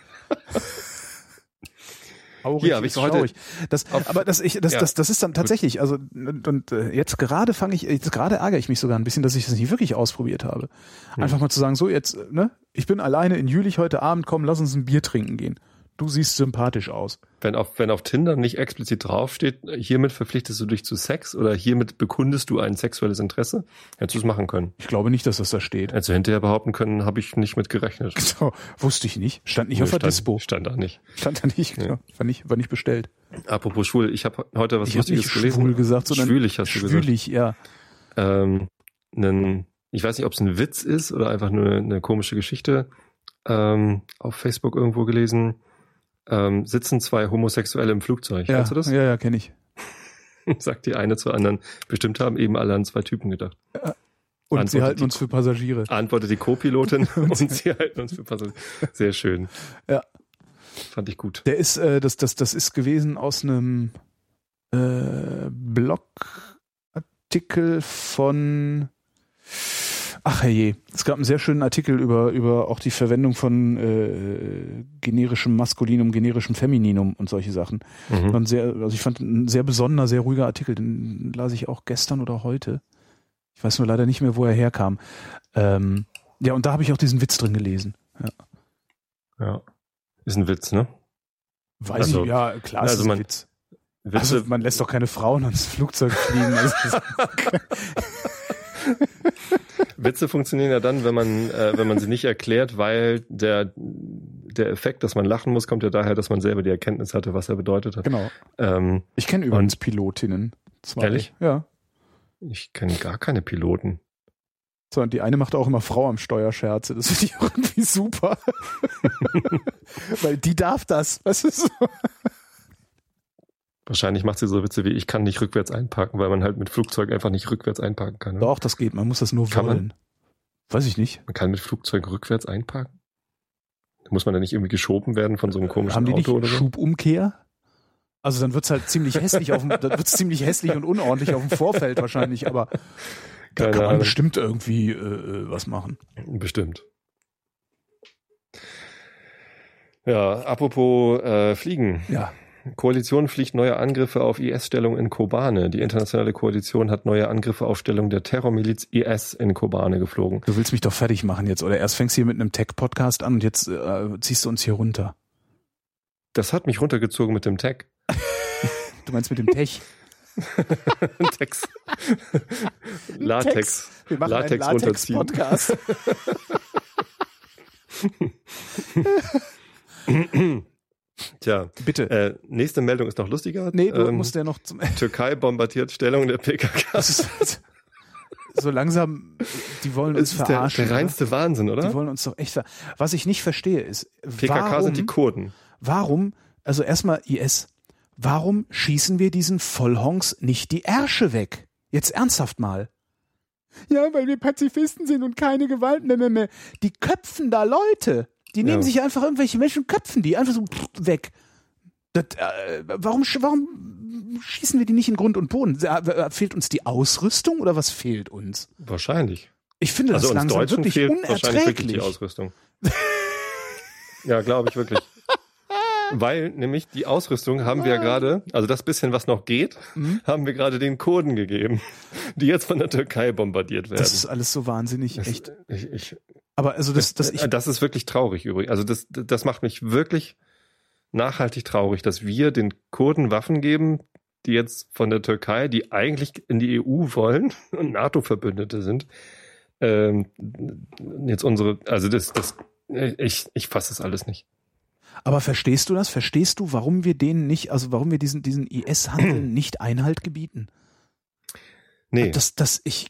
Aurig Hier, ich heute schaurig. Das, auf- aber das, ich, das, Ja. das, das ist dann tatsächlich, also und, und äh, jetzt gerade fange ich, jetzt gerade ärgere ich mich sogar ein bisschen, dass ich das nicht wirklich ausprobiert habe. Hm. Einfach mal zu sagen, so jetzt, ne, ich bin alleine in Jülich heute Abend, komm, lass uns ein Bier trinken gehen. Du siehst sympathisch aus. Wenn auf, wenn auf Tinder nicht explizit draufsteht, hiermit verpflichtest du dich zu Sex oder hiermit bekundest du ein sexuelles Interesse, hättest du es machen können. Ich glaube nicht, dass das da steht. Hättest du hinterher behaupten können, habe ich nicht mit gerechnet. So, wusste ich nicht. Stand nicht auf der stand, Dispo. stand da nicht. Stand da nicht, genau. war nicht, war nicht bestellt. Apropos schwul, ich habe heute was ich Lustiges nicht gelesen. schwul gesagt, sondern Schwülig hast du gesagt. schwülig, ja. ähm, einen, ich weiß nicht, ob es ein Witz ist oder einfach nur eine komische Geschichte, ähm, auf Facebook irgendwo gelesen. Ähm, sitzen zwei Homosexuelle im Flugzeug. Ja, Kennst du das? ja, ja, kenne ich. Sagt die eine zur anderen. Bestimmt haben eben alle an zwei Typen gedacht. Und Antwortet sie halten die- uns für Passagiere. Antwortet die Co-Pilotin und sie halten uns für Passagiere. Sehr schön. Ja. Fand ich gut. Der ist, äh, das, das, das ist gewesen aus einem äh, Blogartikel von Ach herrje, es gab einen sehr schönen Artikel über, über auch die Verwendung von äh, generischem Maskulinum, generischem Femininum und solche Sachen. Mhm. Sehr, also ich fand ein sehr besonderer, sehr ruhiger Artikel, den las ich auch gestern oder heute. Ich weiß nur leider nicht mehr, wo er herkam. Ähm, ja, und da habe ich auch diesen Witz drin gelesen. Ja. Ist ein Witz, ne? Weiß Also- ich, ja, klar, also ist ein man- Witz. Witze, Also man lässt doch keine Frauen ans Flugzeug fliegen. Witze funktionieren ja dann, wenn man, äh, wenn man sie nicht erklärt, weil der, der Effekt, dass man lachen muss, kommt ja daher, dass man selber die Erkenntnis hatte, was er bedeutet hat. genau. Ähm, Ich kenne übrigens Pilotinnen. Zwei. Ehrlich? Ja. ich kenne gar keine Piloten. So, und die eine macht auch immer Frau am Steuerscherze. Das finde ich irgendwie super. Weil die darf das. Was ist so? Wahrscheinlich macht sie so Witze wie, ich kann nicht rückwärts einparken, weil man halt mit Flugzeug einfach nicht rückwärts einparken kann. Ne? Doch, das geht. Man muss das nur Kann man? wollen. Weiß ich nicht. Man kann mit Flugzeug rückwärts einparken? Muss man da nicht irgendwie geschoben werden von so einem komischen Haben die nicht Auto oder so? Schubumkehr? Also dann wird's halt ziemlich hässlich auf dem, dann wird's ziemlich hässlich und unordentlich auf dem Vorfeld wahrscheinlich, aber da Keine kann man Ahnung. bestimmt irgendwie äh, äh, was machen. Bestimmt. Ja, apropos äh, Fliegen. Ja. Koalition fliegt neue Angriffe auf IS-Stellung in Kobane. Die internationale Koalition hat neue Angriffe auf Stellung der Terrormiliz IS in Kobane geflogen. Du willst mich doch fertig machen jetzt, oder erst fängst du hier mit einem Tech-Podcast an und jetzt äh, ziehst du uns hier runter. Das hat mich runtergezogen mit dem Tag. Du meinst mit dem Tech? Text. Latex. Wir machen Latex einen runterziehen. Latex-Podcast. Tja, Bitte. äh, nächste Meldung ist noch lustiger. nee, du Ähm, musst ja noch zum Türkei bombardiert Stellung der PKK. So langsam, die wollen uns Das ist der, verarschen. der reinste Wahnsinn, oder? oder? Die wollen uns doch echt ver Was ich nicht verstehe ist, PKK warum, sind die Kurden. warum, also erstmal IS, warum schießen wir diesen Vollhongs nicht die Ärsche weg? Jetzt ernsthaft mal. Ja, weil wir Pazifisten sind und keine Gewalt mehr, mehr, mehr. Die köpfen da Leute. Die nehmen Ja. sich einfach irgendwelche Menschen, köpfen die einfach so weg. Das, äh, warum, warum schießen wir die nicht in Grund und Boden? Fehlt uns die Ausrüstung oder was fehlt uns? Wahrscheinlich. Ich finde Also das uns langsam Deutschen wirklich fehlt wahrscheinlich wirklich unerträglich. die Ausrüstung. ja, glaube ich wirklich. Weil nämlich die Ausrüstung haben wir ja gerade, also das bisschen, was noch geht, Mhm. haben wir gerade den Kurden gegeben, die jetzt von der Türkei bombardiert werden. Das ist alles so wahnsinnig, Das- echt. Ich, ich, Aber also das, das ich, das ist wirklich traurig übrigens. Also das, das macht mich wirklich nachhaltig traurig, dass wir den Kurden Waffen geben, die jetzt von der Türkei, die eigentlich in die EU wollen und NATO-Verbündete sind, ähm, jetzt unsere, also das, das, ich, ich fasse das alles nicht. aber verstehst du das? Verstehst du, warum wir denen nicht, also warum wir diesen, diesen IS-Handel nicht Einhalt gebieten? Nee, Das, das, ich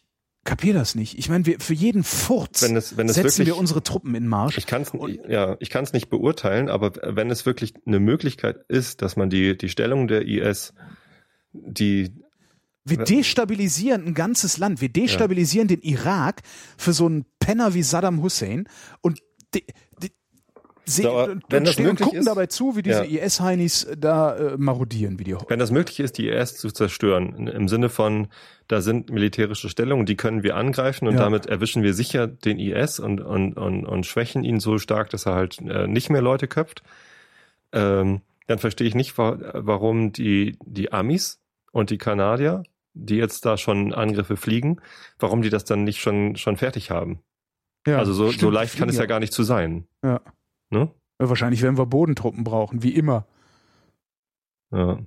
kapier das nicht. Ich meine, wir, für jeden Furz wenn es, wenn es setzen wirklich, wir unsere Truppen in Marsch. ich kann es, ja, ich kann es nicht beurteilen, aber wenn es wirklich eine Möglichkeit ist, dass man die, die Stellung der IS, die Wir destabilisieren ein ganzes Land. Wir destabilisieren den Irak für so einen Penner wie Saddam Hussein und die, die, sehen, So, und, wenn und das stehen und gucken ist- dabei zu, wie diese Ja. IS-Heinis da äh, marodieren, wie die Wenn das möglich ist, die IS zu zerstören, im Sinne von, da sind militärische Stellungen, die können wir angreifen und Ja. damit erwischen wir sicher den IS und, und, und, und schwächen ihn so stark, dass er halt äh, nicht mehr Leute köpft, ähm, dann verstehe ich nicht, wa warum die, die Amis und die Kanadier, die jetzt da schon Angriffe fliegen, warum die das dann nicht schon, schon fertig haben. Ja, also so, stimmt, so leicht kann es ja gar nicht zu sein. Ja. Ne? Ja, wahrscheinlich werden wir Bodentruppen brauchen, wie immer. Ja.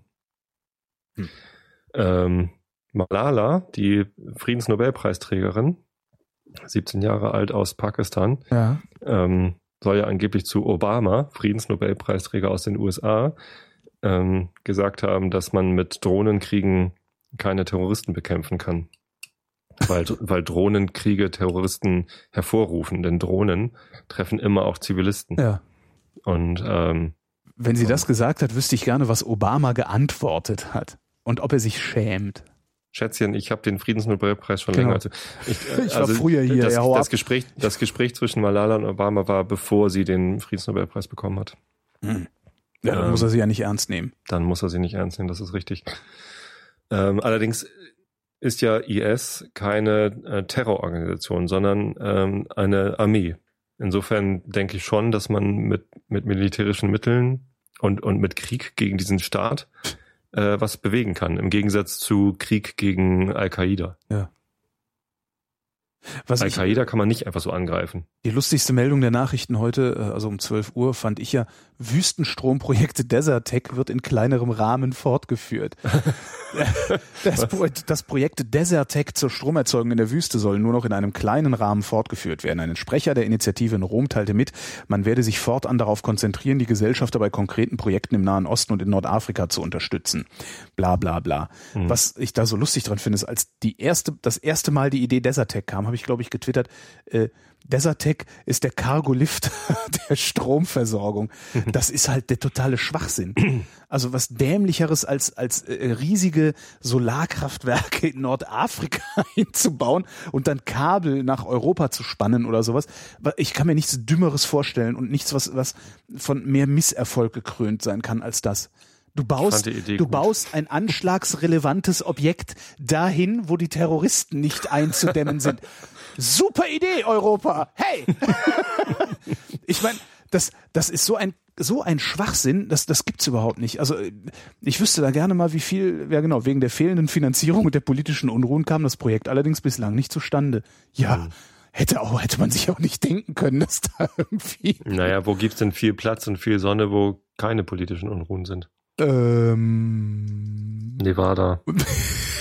Hm. Ähm, Malala, die Friedensnobelpreisträgerin, 17 Jahre alt aus Pakistan, Ja. ähm, soll ja angeblich zu Obama, Friedensnobelpreisträger aus den USA, ähm, gesagt haben, dass man mit Drohnenkriegen keine Terroristen bekämpfen kann. Weil, weil Drohnenkriege Terroristen hervorrufen, denn Drohnen treffen immer auch Zivilisten. Ja. Und ähm, Wenn sie das gesagt hat, wüsste ich gerne, was Obama geantwortet hat. Und ob er sich schämt. Schätzchen, ich habe den Friedensnobelpreis schon Genau. länger. Also ich, Ich war früher hier, Das, ja, das. Gespräch, das Gespräch zwischen Malala und Obama war, bevor sie den Friedensnobelpreis bekommen hat. Hm. Ja, dann Ähm. muss er sie ja nicht ernst nehmen. Dann muss er sie nicht ernst nehmen, das ist richtig. Ähm, allerdings ist ja IS keine äh, Terrororganisation, sondern ähm, eine Armee. Insofern denke ich schon, dass man mit, mit militärischen Mitteln und, und mit Krieg gegen diesen Staat äh, was bewegen kann, im Gegensatz zu Krieg gegen Al-Qaida. Was ich, Al-Qaida kann man nicht einfach so angreifen. die lustigste Meldung der Nachrichten heute, äh, also um 12 Uhr, fand ich ja, Wüstenstromprojekt Desertec wird in kleinerem Rahmen fortgeführt. das, Pro das Projekt Desertec zur Stromerzeugung in der Wüste soll nur noch in einem kleinen Rahmen fortgeführt werden. Ein Sprecher der Initiative in Rom teilte mit, man werde sich fortan darauf konzentrieren, die Gesellschaft bei konkreten Projekten im Nahen Osten und in Nordafrika zu unterstützen. Bla bla bla. Mhm. Was ich da so lustig dran finde, ist, als die erste, das erste Mal die Idee Desertec kam, habe ich, glaube ich, getwittert, äh, Desertec ist der Cargo-Lift der Stromversorgung. Das ist halt der totale Schwachsinn. Also was dämlicheres als, als äh, riesige Solarkraftwerke in Nordafrika hinzubauen und dann Kabel nach Europa zu spannen oder sowas. Ich kann mir nichts Dümmeres vorstellen und nichts, was, was von mehr Misserfolg gekrönt sein kann als das. Du baust, du gut. baust ein anschlagsrelevantes Objekt dahin, wo die Terroristen nicht einzudämmen sind. Super Idee, Europa. Hey! ich meine, das, das ist so ein so ein Schwachsinn, das, das gibt's überhaupt nicht. Also ich wüsste da gerne mal, wie viel, ja genau, wegen der fehlenden Finanzierung und der politischen Unruhen kam das Projekt allerdings bislang nicht zustande. Ja, hätte auch, hätte man sich auch nicht denken können, dass da irgendwie. Naja, wo gibt's denn viel Platz und viel Sonne, wo keine politischen Unruhen sind? Ähm, Nevada.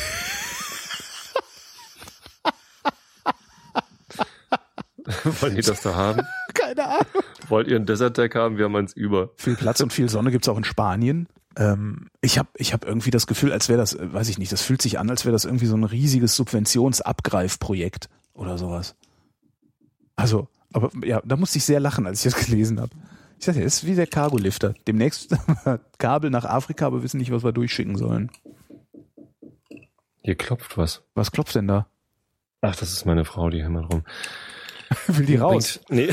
Wollen die das da haben? keine Ahnung. Wollt ihr einen Desert Deck haben? Wir haben eins über. Viel Platz und viel Sonne gibt's auch in Spanien. Ähm, ich habe ich hab irgendwie das Gefühl, als wäre das, äh, weiß ich nicht, das fühlt sich an, als wäre das irgendwie so ein riesiges Subventionsabgreifprojekt oder sowas. Also, aber ja, da musste ich sehr lachen, als ich das gelesen habe. Ich sagte, das ist wie der Cargo-Lifter. Demnächst Kabel nach Afrika, aber wissen nicht, was wir durchschicken sollen. Hier klopft was. Was klopft denn da? Ach, das ist meine Frau, die hämmert rum. Will die raus? Nee.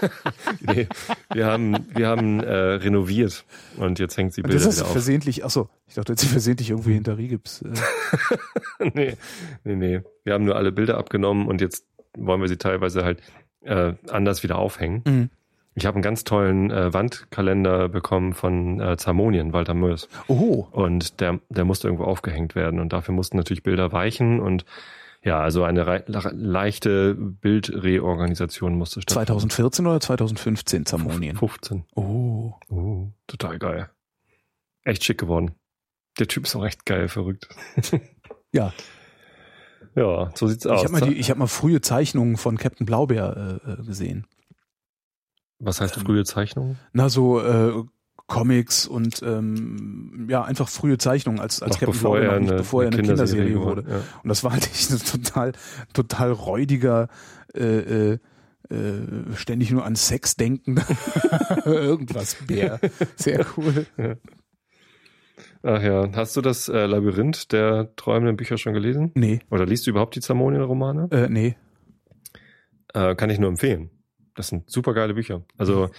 nee. Wir haben, wir haben äh, renoviert und jetzt hängt sie Bilder das ist wieder auf. versehentlich, achso, ich dachte, jetzt sie versehentlich irgendwie hinter Rigips. Äh, nee, nee, nee. Wir haben nur alle Bilder abgenommen und jetzt wollen wir sie teilweise halt äh, anders wieder aufhängen. Mhm. Ich habe einen ganz tollen äh, Wandkalender bekommen von äh, Zamonien, Walter Mörs. oh, Und der, der musste irgendwo aufgehängt werden. Und dafür mussten natürlich Bilder weichen. Und ja, also eine leichte Bildreorganisation musste stattfinden. 2014 oder 2015 Zamonien? 15. Oh. Oh, total geil. Echt schick geworden. Der Typ ist auch echt geil, verrückt. Ja, Ja, so sieht's aus. Ich habe mal, die- ich hab mal frühe Zeichnungen von Captain Blaubeer äh, äh, gesehen. Was heißt frühe Zeichnungen? Na, so äh, Comics und ähm, ja, einfach frühe Zeichnungen, als, als Noch Captain bevor Blaubeer er noch nicht, eine, bevor er eine Kinderserie, geworden- wurde. Und das war halt echt ein total, total räudiger, äh, äh, äh, ständig nur an Sex denken. Irgendwas Bär. Sehr cool. Ach ja, hast du das äh, Labyrinth der träumenden Bücher schon gelesen? Nee, Oder liest du überhaupt die Zamonien-Romane? äh, nee. Äh, kann ich nur empfehlen. Das sind super geile Bücher. Also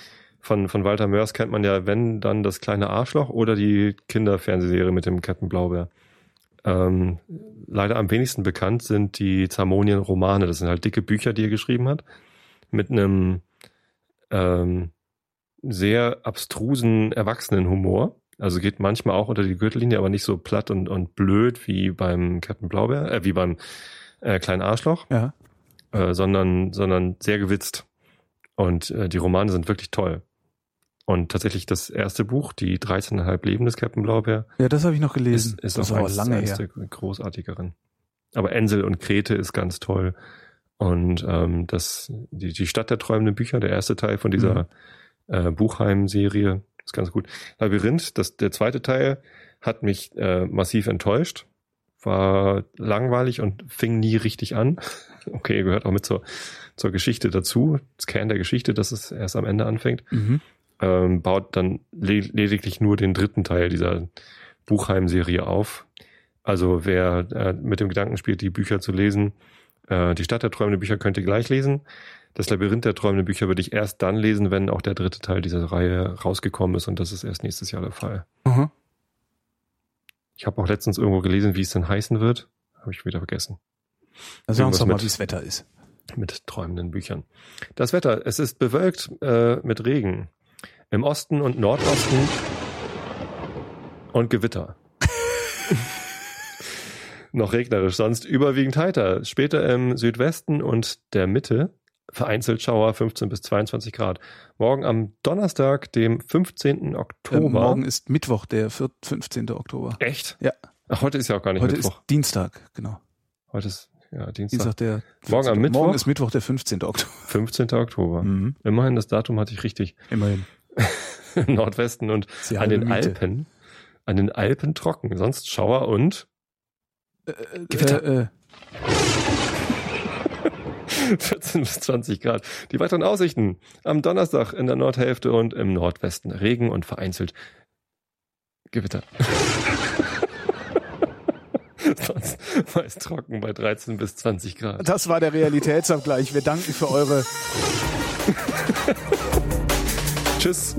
von, von Walter Mörs kennt man ja, wenn, dann das kleine Arschloch oder die Kinderfernsehserie mit dem Captain Blaubeer. Ähm, leider am wenigsten bekannt sind die Zamonien-Romane. Das sind halt dicke Bücher, die er geschrieben hat. Mit einem ähm, sehr abstrusen Erwachsenenhumor. Also geht manchmal auch unter die Gürtellinie, aber nicht so platt und, und blöd wie beim Captain Blaubeer, äh, wie beim äh, kleinen Arschloch Ja. äh, sondern, sondern sehr gewitzt. Und äh, die Romane sind wirklich toll. Und tatsächlich das erste Buch, die 13,5 Leben des Captain Blaubeer, Ja, das habe ich noch gelesen. ist, ist das auch eins, lange eins her. der großartigeren. Aber Ensel und Grete ist ganz toll. Und ähm, das, die, die Stadt der träumenden Bücher, der erste Teil von dieser äh, Buchheim-Serie, ist ganz gut. Labyrinth, das, der zweite Teil, hat mich äh, massiv enttäuscht. War langweilig und fing nie richtig an. Okay, gehört auch mit zur, zur Geschichte dazu. Das Kern der Geschichte, dass es erst am Ende anfängt Mhm. Ähm, baut dann le lediglich nur den dritten Teil dieser Buchheim-Serie auf. Also wer äh, mit dem Gedanken spielt, die Bücher zu lesen, äh, die Stadt der träumenden Bücher könnt ihr gleich lesen. Das Labyrinth der träumenden Bücher würde ich erst dann lesen, wenn auch der dritte Teil dieser Reihe rausgekommen ist und das ist erst nächstes Jahr der Fall. Aha. Ich habe auch letztens irgendwo gelesen, wie es denn heißen wird. Habe ich wieder vergessen. Also sag uns Irgendwas doch mal, wie das Wetter ist. mit träumenden Büchern. Das Wetter, es ist bewölkt äh, mit Regen. Im Osten und Nordosten und Gewitter. Noch regnerisch, sonst überwiegend heiter. Später im Südwesten und der Mitte vereinzelt Schauer 15 bis 22 Grad. Morgen am Donnerstag, dem 15. Äh, Oktober. morgen ist Mittwoch, der vier- 15. Oktober. Echt? Ja. Ach, heute ist ja auch gar nicht Heute Mittwoch. ist Dienstag, genau. Heute ist ja Dienstag. Dienstag der Morgen am 14. Mittwoch? Morgen ist Mittwoch, der 15. Oktober. 15. Oktober. Mhm. Immerhin, das Datum hatte ich richtig. Immerhin. Im Nordwesten und die an den Miete. Alpen. An den Alpen trocken, sonst Schauer und Gewitter. Äh, äh, 14 bis 20 Grad. Die weiteren Aussichten am Donnerstag in der Nordhälfte und im Nordwesten Regen und vereinzelt Gewitter. sonst meist trocken bei 13 bis 20 Grad. das war der Realitätsabgleich. Wir danken für eure Tschüss.